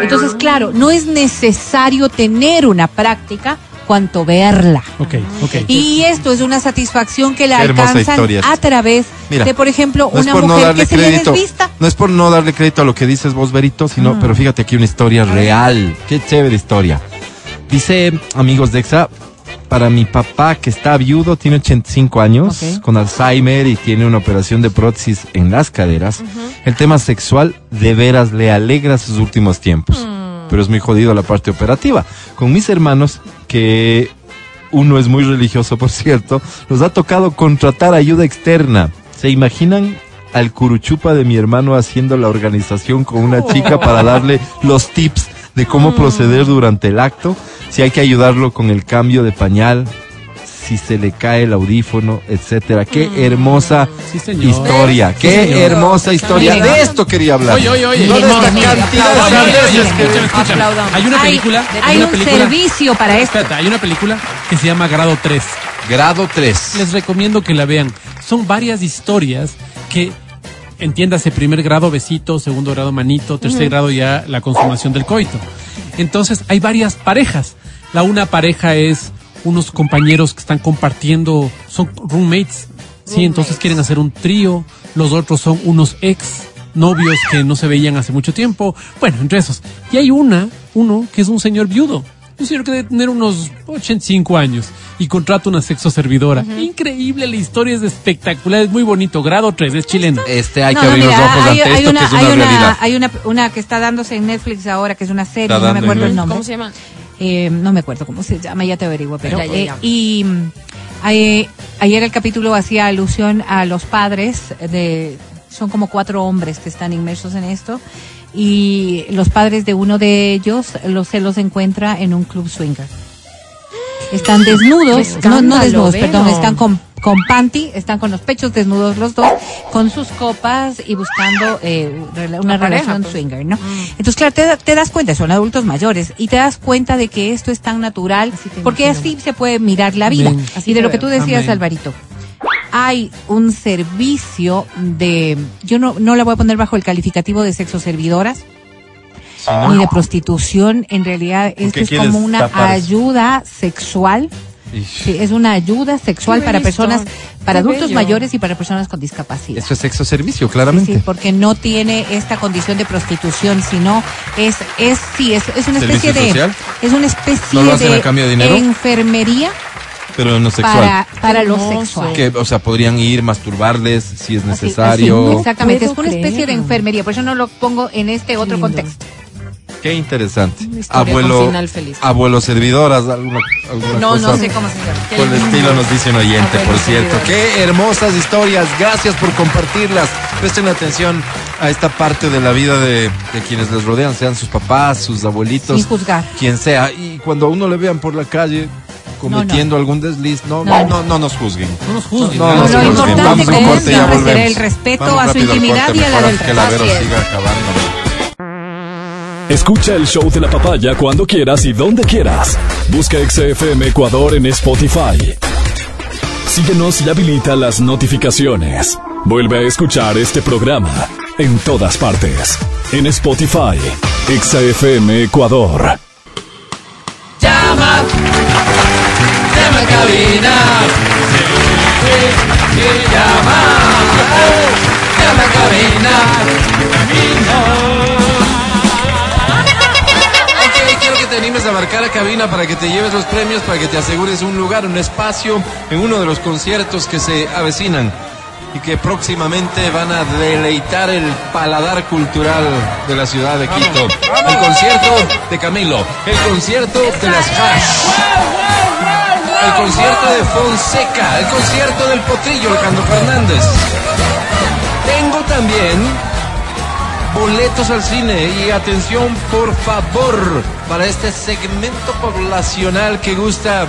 Entonces, claro, no es necesario tener una práctica cuanto verla. Ok, ok. Y esto es una satisfacción que la alcanzan a través Mira, de, por ejemplo, No una por no mujer darle que se crédito. le desvista. No es por no darle crédito a lo que dices vos, Berito, sino, Mm. pero fíjate aquí una historia real. Qué chévere historia. Dice, amigos de EXA, para mi papá que está viudo, tiene 85 años, con Alzheimer y tiene una operación de prótesis en las caderas. El tema sexual de veras le alegra sus últimos tiempos. Pero es muy jodido la parte operativa. Con mis hermanos, que uno es muy religioso, por cierto, nos ha tocado contratar ayuda externa. ¿Se imaginan al curuchupa de mi hermano haciendo la organización con una chica para darle los tips de cómo proceder durante el acto? Si hay que ayudarlo con el cambio de pañal, si se le cae el audífono, etcétera. Qué hermosa Sí, señor. historia, Sí, qué señor. hermosa historia. De esto quería hablar. Oye, oye, oye. No de esta cantidad que- Escúchame. Hay una Hay- película. hay una un película- servicio para esto. Espérate, hay una película que se llama Grado 3. Grado 3. Les recomiendo que la vean. Son varias historias que, entiéndase, primer grado besito, segundo grado manito, tercer grado ya la consumación del coito. Entonces, hay varias parejas. La una pareja es unos compañeros que están compartiendo, son roommates, sí, entonces quieren hacer un trío. Los otros son unos ex novios que no se veían hace mucho tiempo. Bueno, entre esos. Y hay una, uno que es un señor viudo. Un señor que debe tener unos 85 años y contrata una sexo servidora. Increíble, la historia es espectacular, es muy bonito. Grado 3, es chileno. Este hay No, que no, abrir los ojos hay, ante hay esto una, que es hay una una- realidad. hay una, una que está dándose en Netflix ahora, que es una serie, Está no me acuerdo el nombre. ¿Cómo se llama? Eh, no me acuerdo cómo se llama, ya te averiguo, pero eh, y eh, ayer el capítulo hacía alusión a los padres de son como cuatro hombres que están inmersos en esto y los padres de uno de ellos los se los encuentra en un club swinger. Están desnudos, no, no desnudos, perdón, están con, con panty, están con los pechos desnudos los dos, con sus copas y buscando eh, una Una pareja, relación pues. swinger, ¿no? Entonces, claro, te, te das cuenta, son adultos mayores, y te das cuenta de que esto es tan natural, Así porque imagino. así se puede mirar la vida. Así y de lo que tú decías, Amén. Alvarito, hay un servicio de, yo no, no la voy a poner bajo el calificativo de sexo servidoras, ni de prostitución, en realidad esto es como una tapar ayuda sexual. Sí, es una ayuda sexual para personas, para Qué adultos bello. mayores y para personas con discapacidad. Eso es sexo servicio, claramente. sí, porque no tiene esta condición de prostitución, sino es, es, sí, es, es una ¿Servicio especie de, social? es una especie ¿No lo hacen de a cambio de dinero? enfermería Pero no sexual. para, para lo sexual. Que, o sea, podrían ir, masturbarles si es necesario. así, exactamente, es una especie de enfermería, por eso no lo pongo en este otro lindo. contexto. Qué interesante. Abuelo, feliz. abuelo servidoras, alguna, alguna No, cosa no sé cómo se llama. Por el estilo nos dice un oyente, Abuelo por cierto. servidores. Qué hermosas historias. Gracias por compartirlas. Presten atención a esta parte de la vida de, de quienes les rodean, sean sus papás, sus abuelitos, Sin juzgar. quien sea. Y cuando a uno le vean por la calle cometiendo algún desliz, no, No, no, no, no nos juzguen. No nos juzguen. No, No, no, lo no, importante Vamos a un corte ya volvemos. el respeto Vamos a su intimidad corte, y a la del que la. Vero siga acabando. Escucha el show de la papaya cuando quieras y donde quieras. Busca XFM Ecuador en Spotify. Síguenos y habilita las notificaciones. Vuelve a escuchar este programa en todas partes. En Spotify, XFM Ecuador. Llama, llama a cabina. Llama, llama a Ok, quiero que te animes a marcar a cabina para que te lleves los premios, para que te asegures un lugar, un espacio en uno de los conciertos que se avecinan y que próximamente van a deleitar el paladar cultural de la ciudad de Quito. El concierto de Camilo, el concierto de las Hash, el concierto de Fonseca, el concierto del Potrillo, Alejandro Fernández. Tengo también boletos al cine y atención por favor para este segmento poblacional que gusta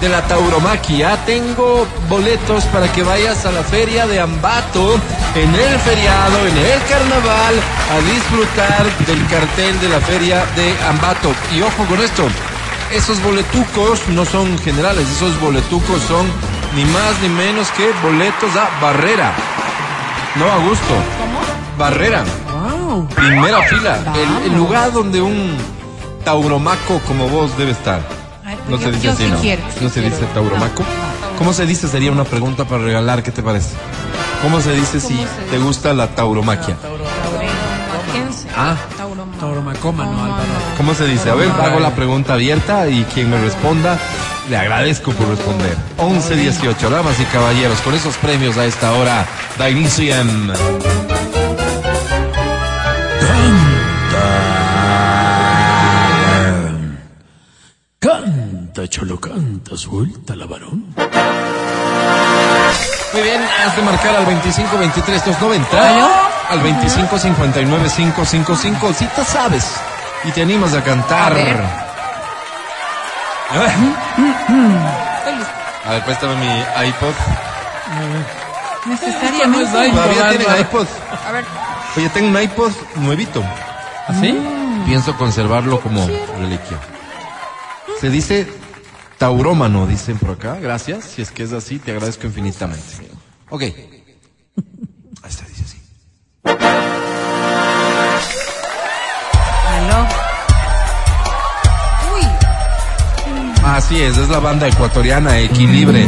de la tauromaquia. Tengo boletos para que vayas a la feria de Ambato en el feriado, en el carnaval, a disfrutar del cartel de la feria de Ambato. Y ojo con esto, esos boletucos no son generales, esos boletucos son ni más ni menos que boletos a barrera. No a gusto. Barrera. Wow. Primera fila. El, el lugar donde un tauromaco como vos debe estar. Ay, No se dice así, sí ¿no? quiero, sí no se quiero. dice tauromaco. ¿Cómo se dice? Sería una pregunta para regalar. ¿Qué te parece? ¿Cómo se dice si te gusta la tauromaquia? Tauromaquense. Ah, Tauromacoma, no, Álvaro. ¿cómo se dice? A ver, hago la pregunta abierta y quien me responda, le agradezco por responder. 11 18, damas y caballeros, con esos premios a esta hora da inicio en... Canta, cholo, canta, suelta la varón. Muy bien, has de marcar al 25 23 290 al 25 59 555 si te sabes y te animas a cantar. A ver. A ver. A ver, préstame mi iPod. Necesariamente. Todavía tienen iPod. A ver. Oye, tengo un iPod nuevito. ¿Así? Pienso conservarlo como reliquia. Se dice taurómano, dicen por acá. Gracias. Si es que es así, te agradezco infinitamente. Ok. Así es, es la banda ecuatoriana Equilibre.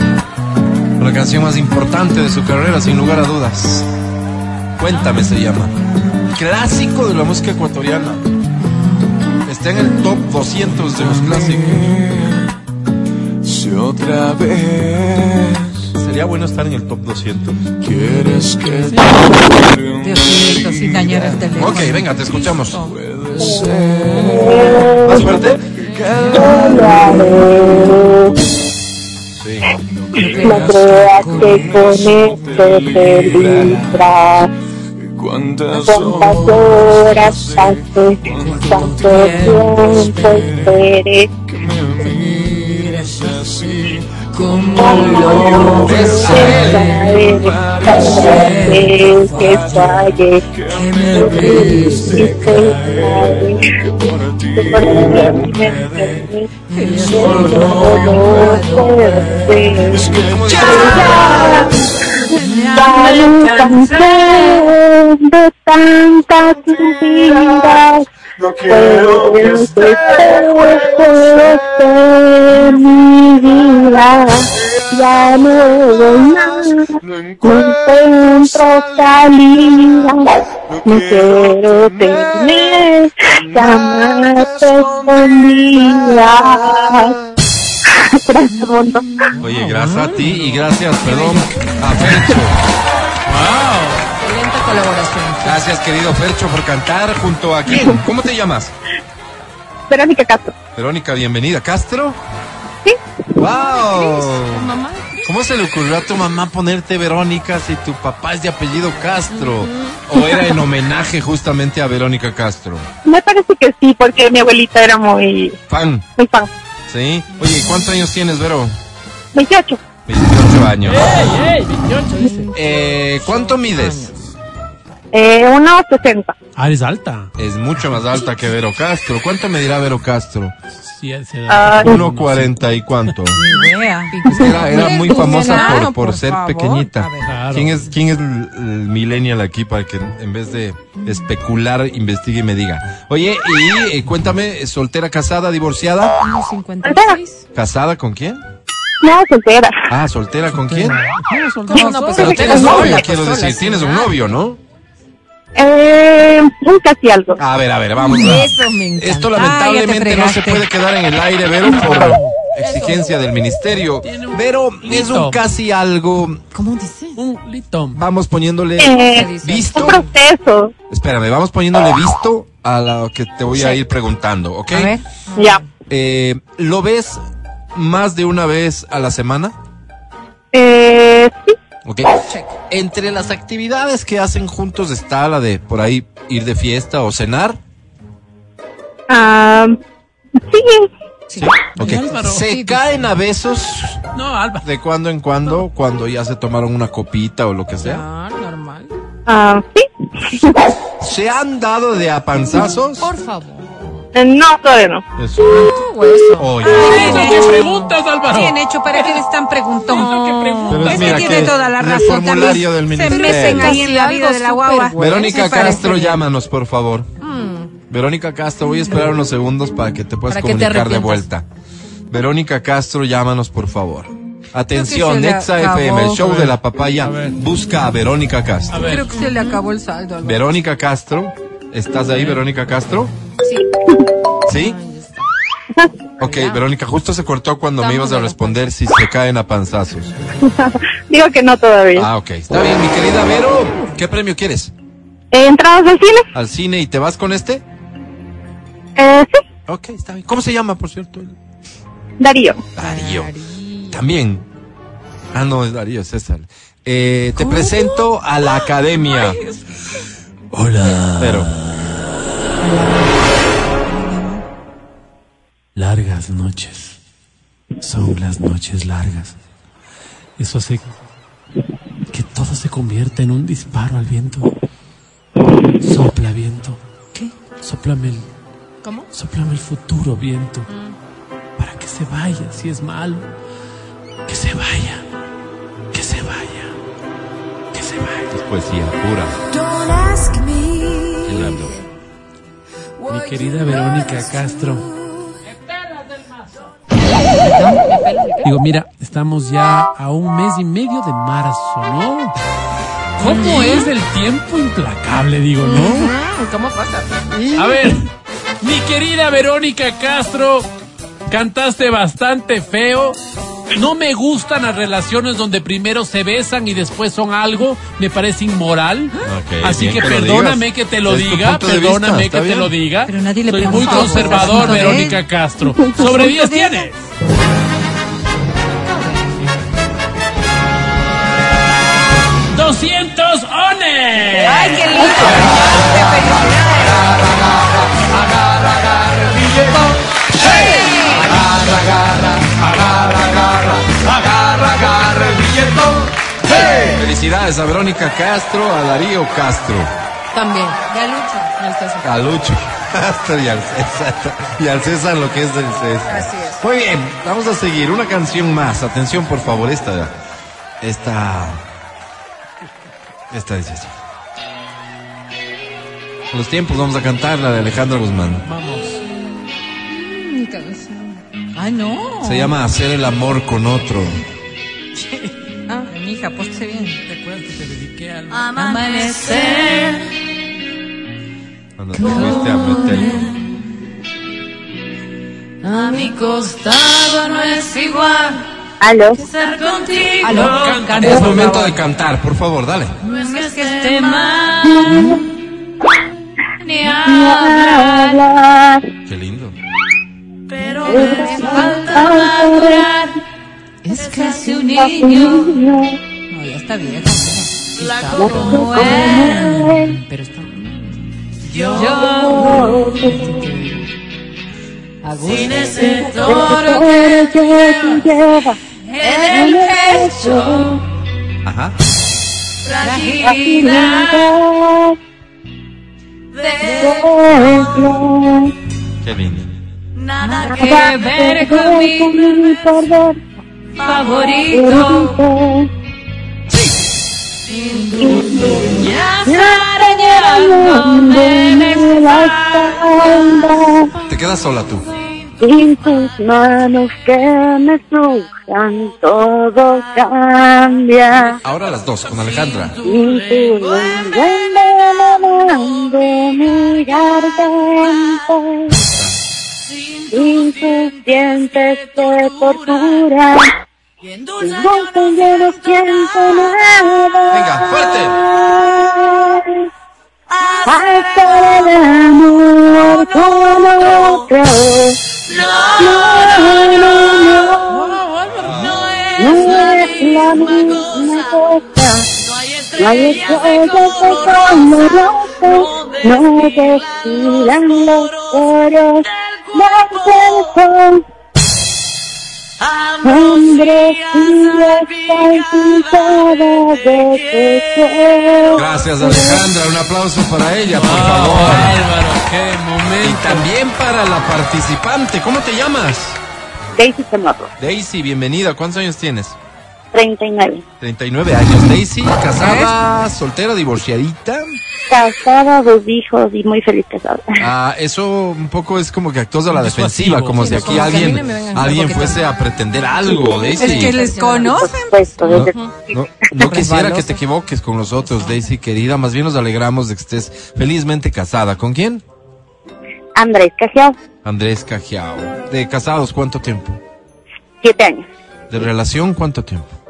La canción más importante de su carrera, sin lugar a dudas. Cuéntame se llama. Clásico de la música ecuatoriana. Está en el top 200 de los clásicos. Si otra vez Sería bueno estar en el top 200. quieres que Diosito, sin dañar el teléfono. Ok, venga, te escuchamos. puede ser Más fuerte. Sí. No creas que con esto te libras ¿Cuántas horas pasé, cuánto tiempo esperé que me mires así como lo deseé que fallé, que me viste caer Que por ti me que solo no perdí Ya, ya me cansé de tantas mentiras No quiero que Puedes estés de mi vida Ya no doy nada No encuentro salida No quiero tener Gracias, mundo. Oye, gracias a ti y gracias, perdón, a Fercho. Excelente colaboración. Gracias, querido Fercho, por cantar junto a quién. ¿Cómo te llamas? Verónica Castro. Verónica, bienvenida. ¿Castro? Sí. ¡Wow! Mamá. ¿Cómo se le ocurrió a tu mamá ponerte Verónica si tu papá es de apellido Castro? ¿O era en homenaje justamente a Verónica Castro? Me parece que sí, porque mi abuelita era muy, Fan, muy fan. ¿sí? Oye, ¿cuántos años tienes, Vero? 28. 28 años. ¡Ey, ey! 28 dice. Eh, ¿Cuánto mides? Eh, unos 60. Ah, eres alta. Es mucho más alta que Vero Castro. ¿Cuánto medirá Vero Castro? Sí, se da. Ah, 1.40 y cuánto. Es que era, era muy famosa por, por por ser favor. pequeñita. ¿Quién es, quién es el, el millennial aquí para que en vez de especular, investigue y me diga? Oye, y eh, cuéntame, ¿soltera, casada, divorciada? Unos 56. ¿Casada con quién? No, soltera. Ah, ¿soltera con quién? No, soltero. No, pues Pero soltera tienes novio, pues quiero sola, decir. Tienes un novio, ¿no? Eh, un casi algo. A ver, a ver, vamos a... Eso me. Esto lamentablemente no se puede quedar en el aire, Vero, por exigencia del ministerio. Pero es un casi algo. ¿Cómo dice? Un lito. Vamos poniéndole Eh, visto. un proceso. Espérame, vamos poniéndole visto a lo que te voy a ir preguntando, ¿ok? A ver. Ya. Eh, ¿Lo ves más de una vez a la semana? Eh, sí. ¿Ok? Entre las actividades que hacen juntos está la de por ahí ir de fiesta o cenar. Ah, sí. Sí. Ok. Y Álvaro. Se Sí, caen a besos No, Alba. de cuando en cuando, cuando ya se tomaron una copita o lo que sea. Claro, normal. Ah, sí. ¿Se han dado de apanzazos? Por favor. No, todavía no. Eso. O eso. Oye. Eso que preguntas, Álvaro. Bien hecho, ¿para qué eres tan preguntón? Pero Es mira que tiene toda la el razón. formulario del También se meten ahí en la vida de la guagua. Verónica Castro, llámanos, por favor. Verónica Castro, voy a esperar unos segundos para que te puedas comunicar de vuelta. Verónica Castro, llámanos por favor. Atención, acabó. FM, el show de la papaya, busca a Verónica Castro. Creo que se le acabó el saldo. Verónica Castro, ¿estás ahí, Verónica Castro? Sí. ¿Sí? Ok, Verónica, justo se cortó cuando me ibas a responder si se caen a panzazos. Digo que no todavía. Ah, ok. Está bien, mi querida Vero. ¿Qué premio quieres? Eh, ¿Entradas al cine? ¿Al cine y te vas con este? Eh, sí, Ok, está bien. ¿Cómo se llama, por cierto? Darío. Darío. También. Ah, no, es Darío, César. Eh, te presento a la academia. Hola. Pero, Largas noches. Son las noches largas. Eso hace que todo se convierta en un disparo al viento. Sopla viento. ¿Qué? Sóplame el, ¿Cómo? sóplame el futuro viento. Para que se vaya si es malo. Que se vaya. Que se vaya. Que se vaya. es poesía pura. ¿Quién habló? Mi querida Verónica Castro. Digo, mira, estamos ya a un mes y medio de marzo, ¿no? ¿Cómo es el tiempo implacable, digo, no? ¿Cómo pasa? A ver, mi querida Verónica Castro, cantaste bastante feo. No me gustan las relaciones donde primero se besan y después son algo. Me parece inmoral. Así bien que perdóname que te lo diga. Perdóname vista, que te lo diga. Pero nadie le Soy muy conservador, ¿estás haciendo de Verónica él? Castro. Sobre 10 tienes. ¡200 ones! ¡Ay, qué lindo! Felicidades a Verónica Castro, a Darío Castro, También. Ya lucha. Ahí está su- a Lucho Castro y al César. Y al César lo que es del César. Así es. Muy bien, vamos a seguir. Una canción más. Atención, por favor, esta. Esta. Esta dice así. Los tiempos vamos a cantar la de Alejandra Guzmán. Mi canción. Ay, no. Se llama Hacer el amor con otro. Ah, mija, póstese bien. ¿Te acuerdas que te dediqué al... Amanecer. Cuando te fuiste a meter. A mi costado no es igual ¿Aló? estar contigo. Aló, Canta. Es momento de cantar, por favor, dale. No es que esté mal ni hablar, Qué lindo. Pero me falta madurar. Es casi un niño. No, ya está vieja. Flaco como él. Pero está. Yo. Sin ese toro que lleva en el pecho. Ajá. Fragilidad de Qué lindo. Nada que ver con mi favorito. Sin duda arañándome la espalda. Te quedas sola tú. Sin tus manos que me sujan, todo cambia. Ahora las dos, con Alejandra. Sin tu lengua mi garganta. Sin tus dientes de tortura. Sin voz yo no siento nada. Venga, fuerte. Hacer el amor con otro. No, no, no. No es la misma cosa. No hay estrellas de color No desfilan los coros sol. Gracias, Alejandra. Un aplauso para ella, por favor. Álvaro, qué momento. Y también para la participante. ¿Cómo te llamas? Daisy Chamorro. Daisy, bienvenida. ¿Cuántos años tienes? 39. 39 años. Daisy, casada, soltera, divorciadita. Casada, dos hijos y muy feliz casada. Ah, eso un poco es como que actúas a la defensiva, como si aquí alguien, no alguien fuese a pretender algo, Daisy. Es que les conocen. No, no quisiera que te equivoques con nosotros, Daisy, querida. Más bien nos alegramos de que estés felizmente casada. ¿Con quién? Andrés Cajiao, Andrés Cajiao. ¿De casados cuánto tiempo? siete años. ¿De relación cuánto tiempo?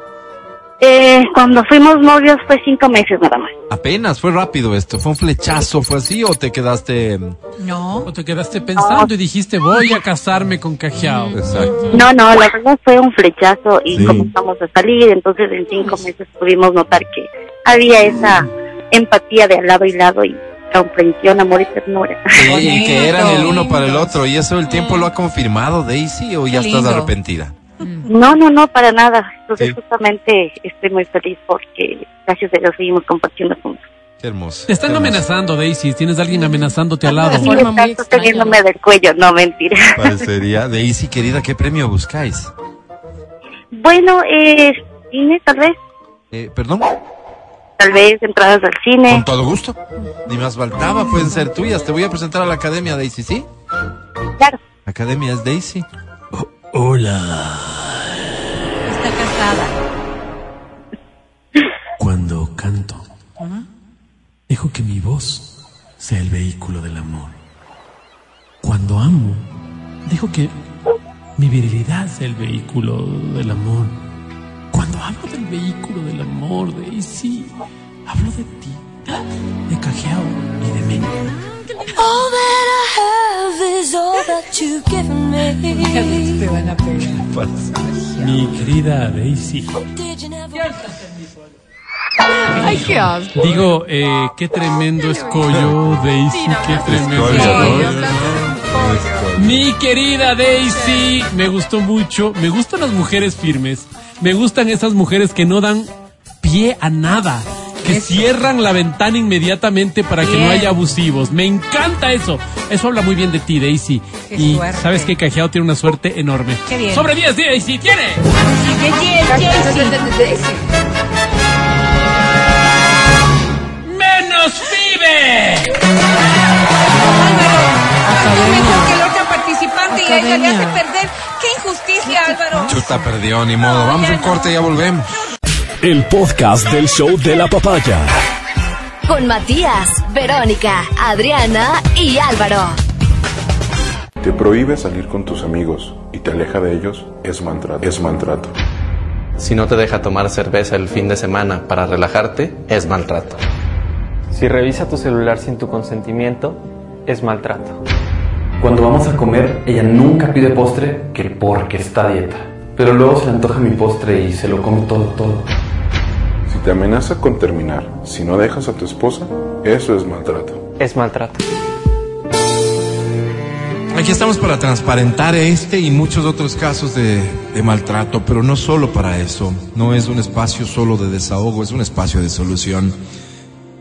Eh, cuando fuimos novios fue cinco meses nada más. Apenas, fue rápido esto. ¿Fue un flechazo? ¿Fue así o te quedaste...? No. O te quedaste pensando y dijiste, voy a casarme con Cajiao. Exacto. No, no, la verdad fue un flechazo y Sí. comenzamos a salir, entonces en cinco meses pudimos notar que había esa empatía de al lado y lado y comprensión, amor y ternura. Sí, y que eran el uno Bonito. para el otro. ¿Y eso el tiempo lo ha confirmado, Daisy, o ya estás arrepentida? No, no, no, para nada. Entonces Sí. justamente estoy muy feliz porque gracias a Dios seguimos compartiendo juntos. Qué hermoso. Te están hermoso. amenazando, Daisy. Tienes a alguien amenazándote al lado. Sí, estás sosteniéndome del cuello, no mentira. Parecería. Daisy, querida, ¿qué premio buscáis? bueno, eh, cine tal vez, Eh, ¿Perdón? tal vez entradas al cine. Con todo gusto. Ni más faltaba, pueden ser tuyas. Te voy a presentar a la academia, Daisy, ¿sí? Claro. La academia es Daisy. Hola. Está casada. Cuando canto, dejo que mi voz sea el vehículo del amor. Cuando amo, dejo que mi virilidad sea el vehículo del amor. Cuando hablo del vehículo del amor, Daisy, hablo de ti, de Cajiao y de mí. All that I have is all that you've given me. Te van a pegar. Mi querida Daisy. Ay, qué asco. Digo, eh, qué tremendo escollo, Daisy, qué tremendo Escollo. Mi querida Daisy, me gustó mucho. Me gustan las mujeres firmes. Me gustan esas mujeres que no dan pie a nada. Que cierran la ventana inmediatamente para que no haya abusivos. Me encanta eso. Eso habla muy bien de ti, Daisy. Qué y suerte. sabes que Cajeado tiene una suerte enorme. Qué bien. Sobre 10, Daisy, tiene. ¿Qué quieres, ¡Menos vive! mejor que la otra participante y ella le hace perder. ¡Qué injusticia, Álvaro! Chuta, perdió, ni modo. Vamos a un corte y ya volvemos. El podcast del show de la papaya. Con Matías, Verónica, Adriana y Álvaro. Te prohíbe salir con tus amigos y te aleja de ellos, es maltrato. Es maltrato. Si no te deja tomar cerveza el fin de semana para relajarte, es maltrato. Si revisa tu celular sin tu consentimiento, es maltrato. Cuando vamos a comer, ella nunca pide postre que porque está a dieta. Pero luego se le antoja mi postre y se lo come todo, todo. Te amenaza con terminar, si no dejas a tu esposa, eso es maltrato. Es maltrato. Aquí estamos para transparentar este y muchos otros casos de, de maltrato, pero no solo para eso. No es un espacio solo de desahogo, es un espacio de solución.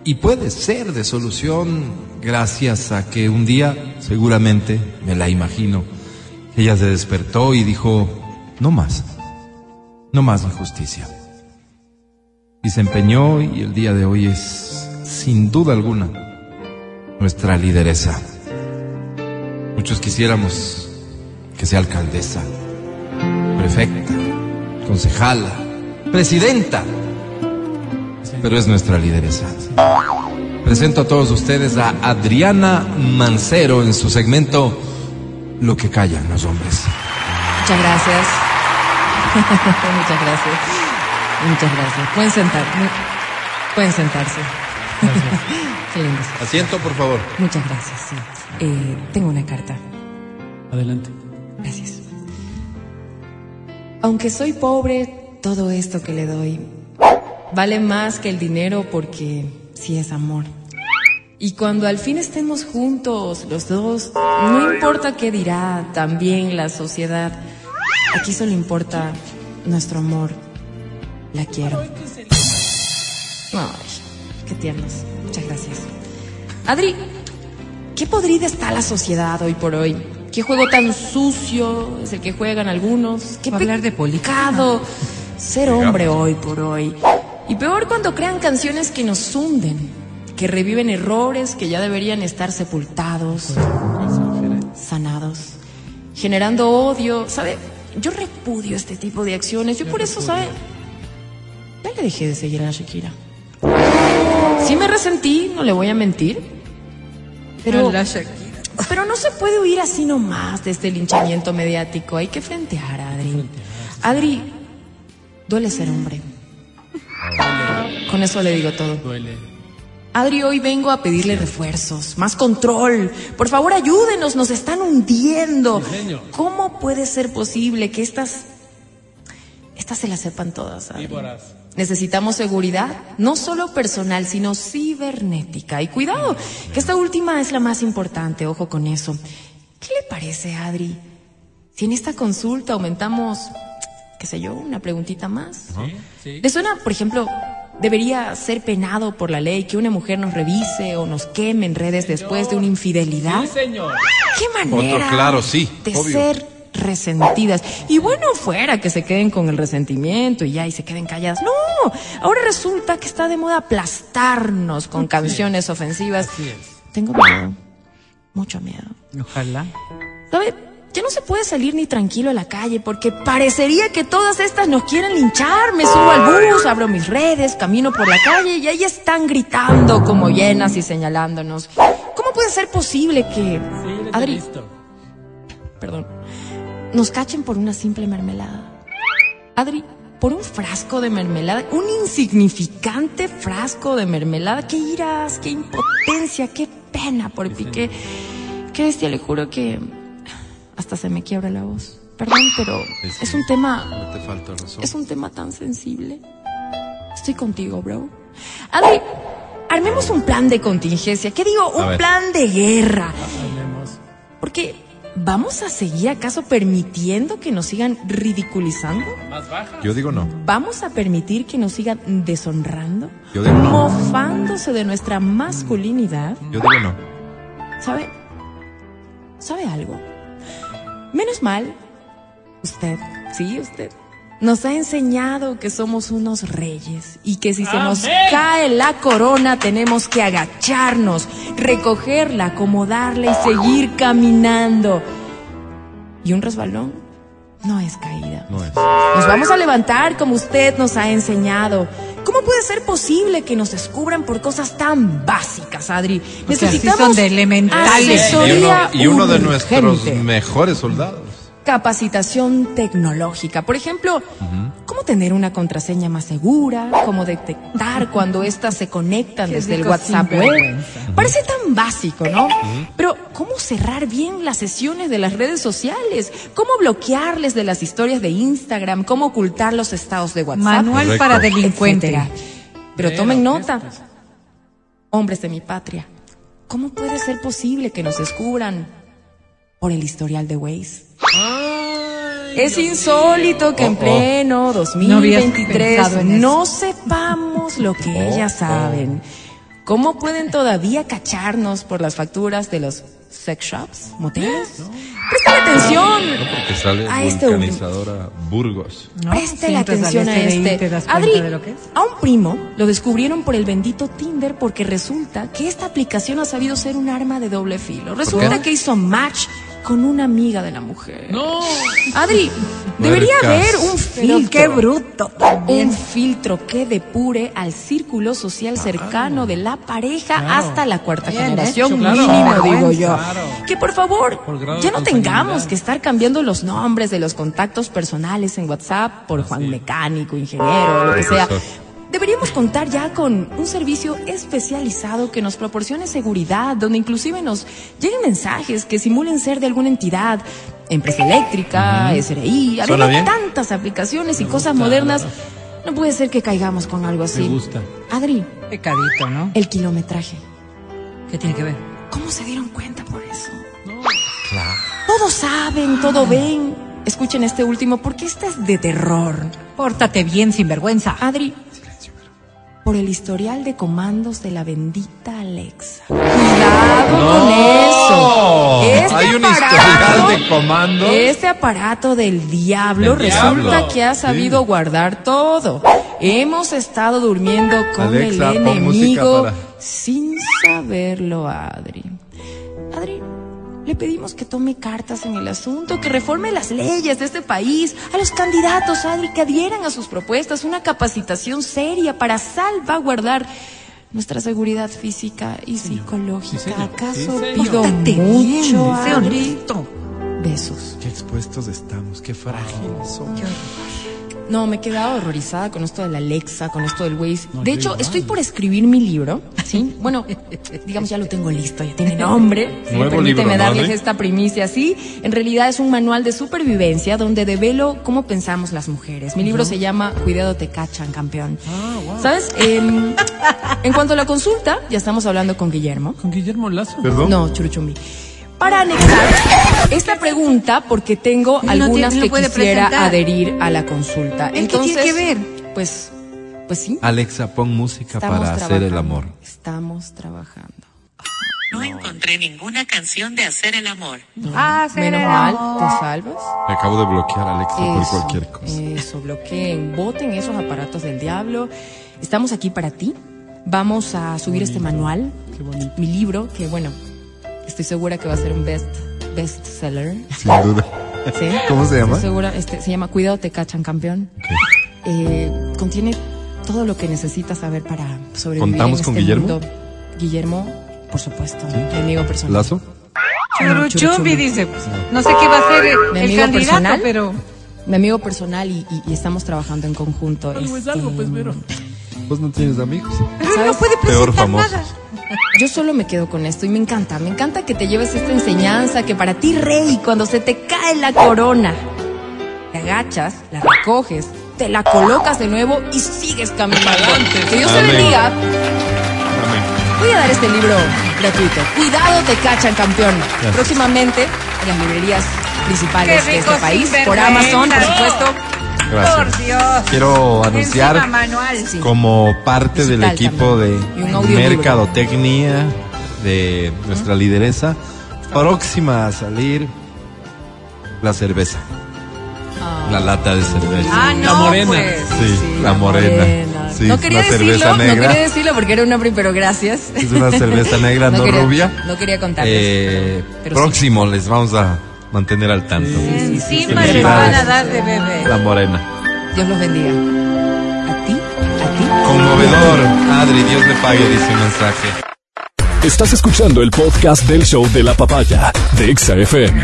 Y puede ser de solución gracias a que un día, seguramente, me la imagino, ella se despertó y dijo, no más, no más injusticia. Y se empeñó y el día de hoy es, sin duda alguna, nuestra lideresa. Muchos quisiéramos que sea alcaldesa, prefecta, concejala, presidenta, pero es nuestra lideresa. Presento a todos ustedes a Adriana Mancero en su segmento Lo que callan los hombres. Muchas gracias. Muchas gracias. Muchas gracias. Pueden sentar. Pueden sentarse. Qué lindos. Asiento, por favor. Muchas gracias. sí. Eh, tengo una carta. Adelante. Gracias. Aunque soy pobre, todo esto que le doy vale más que el dinero porque sí es amor. Y cuando al fin estemos juntos, los dos, no importa qué dirá también la sociedad, aquí solo importa nuestro amor. La quiero. Ay, qué tiernos. Muchas gracias. Adri, ¿qué podrida está la sociedad hoy por hoy? ¿Qué juego tan sucio es el que juegan algunos? ¿Qué hablar de pecado ser hombre hoy por hoy. Y peor cuando crean canciones que nos hunden, que reviven errores que ya deberían estar sepultados, sanados, generando odio. ¿Sabe? Yo repudio este tipo de acciones. Yo por eso, ¿sabe? Ya le dejé de seguir a la Shakira. Sí me resentí, no le voy a mentir. Pero, pero no se puede huir así nomás de este linchamiento mediático. Hay que frentear, Adri. Adri, duele ser hombre. Con eso le digo todo. Adri, hoy vengo a pedirle refuerzos, más control. Por favor, ayúdenos, nos están hundiendo. ¿Cómo puede ser posible que estas, estas se las sepan todas? Adri? Necesitamos seguridad, no solo personal, sino cibernética. Y cuidado, que esta última es la más importante, ojo con eso. ¿Qué le parece, Adri? Si en esta consulta aumentamos, qué sé yo, una preguntita más. ¿Le suena, por ejemplo, debería ser penado por la ley que una mujer nos revise o nos queme en redes después de una infidelidad? señor. ¿Qué manera Otro claro, sí, de obvio. ser resentidas? Y bueno, fuera que se queden con el resentimiento y ya y se queden calladas. No, ahora resulta que está de moda aplastarnos con canciones ofensivas. Tengo miedo, mucho miedo. Ojalá. ¿Sabe? Ya no se puede salir ni tranquilo a la calle porque parecería que todas estas nos quieren linchar. Me subo al bus, abro mis redes, camino por la calle y ahí están gritando como llenas y señalándonos. ¿Cómo puede ser posible que... Adri, perdón, nos cachen por una simple mermelada? Adri, por un frasco de mermelada, un insignificante frasco de mermelada. Qué iras, qué impotencia, qué pena por Piqué. Qué bestia, le juro que hasta se me quiebra la voz. Perdón, pero es un tema, No te falta razón. es un tema tan sensible. Estoy contigo, bro. Adri, armemos un plan de contingencia. ¿Qué digo? A Un ver. plan de guerra. Porque, ¿vamos a seguir acaso permitiendo que nos sigan ridiculizando? Yo digo no. ¿Vamos a permitir que nos sigan deshonrando? Yo digo no. Mofándose de nuestra masculinidad. Yo digo no. ¿Sabe? ¿Sabe algo? Menos mal, usted, sí, usted, nos ha enseñado que somos unos reyes y que si se nos Amén. cae la corona tenemos que agacharnos, recogerla, acomodarla y seguir caminando. Y un resbalón no es caída. No es. Nos vamos a levantar como usted nos ha enseñado. ¿Cómo puede ser posible que nos descubran por cosas tan básicas, Adri? Necesitamos son de elementales. Y uno, asesoría y uno de nuestros mejores soldados. Capacitación tecnológica. Por ejemplo, cómo tener una contraseña más segura, cómo detectar cuando éstas se conectan Qué desde el WhatsApp web. Parece tan básico, ¿no? Pero, ¿cómo cerrar bien las sesiones de las redes sociales? ¿Cómo bloquearles de las historias de Instagram? ¿Cómo ocultar los estados de WhatsApp? Manual Correcto. para delincuente. Etcétera. Pero tomen nota. Hombres de mi patria, ¿cómo puede ser posible que nos descubran por el historial de Waze? Es insólito que en Oh, oh. pleno No habías 2023 pensado en no sepamos lo que Oh, ellas saben. ¿Cómo pueden todavía cacharnos por las facturas de los sex shops, moteles? Presten atención Porque sale a este Burgos. Preste la atención a este de ahí, este. ¿te das cuenta Adri, de lo que es? a un primo lo descubrieron por el bendito Tinder porque resulta que esta aplicación ha sabido ser un arma de doble filo. Resulta que hizo match con una amiga de la mujer. No. Adri, debería haber un Pero filtro. qué bruto Un filtro que depure al círculo social cercano de la pareja Claro. hasta la cuarta Bien generación hecho, claro. mínimo, digo yo. Claro. Que por favor, Por ya no tengamos que estar cambiando los nombres de los contactos personales en WhatsApp por Juan Mecánico, ingeniero, lo que sea. Deberíamos contar ya con un servicio especializado que nos proporcione seguridad, donde inclusive nos lleguen mensajes que simulen ser de alguna entidad, empresa eléctrica, Ujú. SRI, Suena habiendo bien. tantas aplicaciones y cosas modernas. No puede ser que caigamos con algo así. Me gusta. Adri. Pecadito, ¿no? El kilometraje. ¿Qué tiene que ver? ¿Cómo se dieron cuenta por eso? Claro. Todos saben, todo ven. Escuchen este último porque este es de terror. Pórtate bien, sinvergüenza. Adri, por el historial de comandos de la bendita Alexa. Cuidado con eso. Este Hay un aparato historial de comando. Este aparato del diablo Del resulta diablo, que ha sabido guardar todo. Hemos estado durmiendo con Alexa, el enemigo para- sin saberlo, Adri. Adri, le pedimos que tome cartas en el asunto, que reforme las leyes de este país, a los candidatos, Adri, que adhieran a sus propuestas, una capacitación seria para salvaguardar nuestra seguridad física y psicológica. ¿Acaso Sí, pido mucho, Adri? Besos. Qué expuestos estamos, qué frágiles somos. No, me he quedado horrorizada con esto de la Alexa, con esto del Waze. No, de hecho, igual. estoy por escribir mi libro, ¿sí? Bueno, digamos, ya lo tengo listo, ya tiene nombre. Sí, Nuevo permíteme libro, ¿no, darles esta primicia, sí. En realidad es un manual de supervivencia donde develo cómo pensamos las mujeres. Mi libro se llama Cuidado te cachan, campeón. Ah, ¿Sabes? Em, en cuanto a la consulta, ya estamos hablando con Guillermo. ¿Con Guillermo Lazo? No, Churuchumbi. Para anexar esta pregunta, porque tengo No algunas tiene- no que quisiera presentar. adherir a la consulta. ¿El qué tiene que ver? Pues, pues sí, Alexa, pon música Estamos para hacer el amor. estamos trabajando. No encontré ninguna canción de hacer el amor. Menos mal, te salvas. Me acabo de bloquear a Alexa por cualquier cosa. Eso, bloqueen, voten esos aparatos del diablo. Estamos aquí para ti. Vamos a subir este manual, mi libro, que bueno, estoy segura que va a ser un best bestseller. Sin duda. ¿Sí? ¿Cómo se llama? Estoy segura, este, se llama Cuidado te cachan campeón. Eh, contiene todo lo que necesitas saber para sobrevivir ¿Contamos en con este Guillermo? mundo. Guillermo, por supuesto, mi amigo personal. ¿Lazo? Churuchumbi dice, no sé qué va a ser el, Mi el amigo candidato, personal, pero mi amigo personal y, y- y estamos trabajando en conjunto. Algo es algo, pues, Vero. Vos no tienes amigos. ¿Sabes? no puede Peor presentar famosos. nada. Yo solo me quedo con esto y me encanta, me encanta que te lleves esta enseñanza que para ti, rey, cuando se te cae la corona, te agachas, la recoges, te la colocas de nuevo y sigues caminando. Que Dios te Amén. bendiga. Voy a dar este libro gratuito. Cuidado, te cachan, campeón. Gracias. Próximamente en las librerías principales de este país, por. Amazon, por supuesto. Gracias. Por Dios. Quiero anunciar manual. como parte del equipo de un audiolibro. mercadotecnia de nuestra lideresa, próxima a salir la cerveza. La lata de cerveza. Ah, no, La morena. pues. Sí, la morena. Sí, no quería una decirlo, cerveza no negra. quería decirlo porque era una pero gracias. Es una cerveza negra, no, quería- rubia. No quería contarles. Eh, Pero próximo les vamos a mantener al tanto. Encima le van a dar de bebé. La morena. Dios los bendiga. A ti, a ti. Conmovedor. Adri, Dios le pague, dice un mensaje. Estás escuchando el podcast del show de la papaya de Exa FM.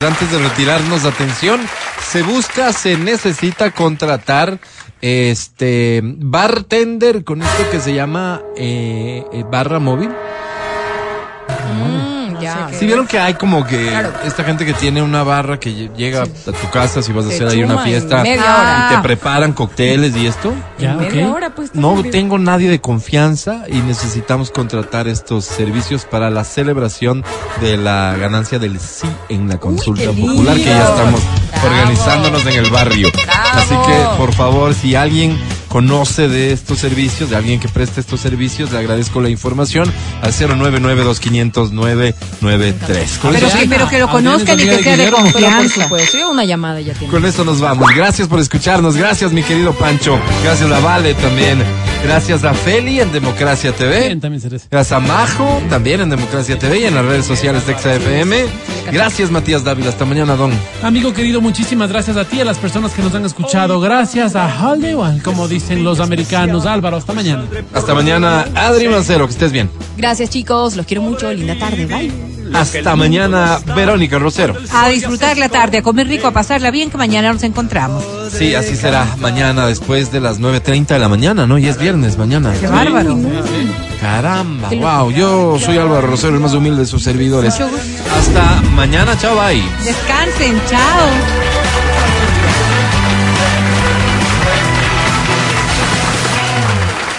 Antes de retirarnos, atención, se busca, se necesita contratar este bartender con esto que se llama eh, eh, barra móvil. Mm, ya. Si vieron que hay como que Claro. esta gente que tiene una barra que lle- llega a tu casa si vas a hacer ahí una fiesta media hora. y te preparan cócteles y esto. Ya, Media ok. hora, pues. No tengo nadie de confianza y necesitamos contratar estos servicios para la celebración de la ganancia del sí en la consulta popular que ya estamos Bravo. organizándonos en el barrio. Bravo. Así que, por favor, si alguien conoce de estos servicios, de alguien que preste estos servicios, le agradezco la información al 099-200-993. Con Pero eso, que, pero que lo conozcan y que sea de confianza. supuesto, yo una llamada ya tiene. con esto nos vamos. Gracias por escucharnos. Gracias, mi querido Pancho. Gracias a Vale también. Gracias a Feli en Democracia TV. Bien, también serás. Gracias a Majo, también en Democracia TV y en las redes sociales de XAFM. Gracias, Matías Dávila. Hasta mañana, Don. Amigo querido, muchísimas gracias a ti, a las personas que nos han escuchado. Gracias a Hollywood, como dicen los americanos. Álvaro, hasta mañana. Hasta mañana, Adri Mancero. Que estés bien. Gracias, chicos. Los quiero mucho. Linda tarde. Bye. Hasta mañana, Verónica Rosero. A disfrutar la tarde, a comer rico, a pasarla bien, que mañana nos encontramos. Sí, así será mañana después de las 9.30 de la mañana, ¿no? Y es viernes mañana. Qué bárbaro. Caramba, wow. Yo soy Álvaro Rosero, el más humilde de sus servidores. Mucho gusto. Hasta mañana, chao, bye. Descansen, chao.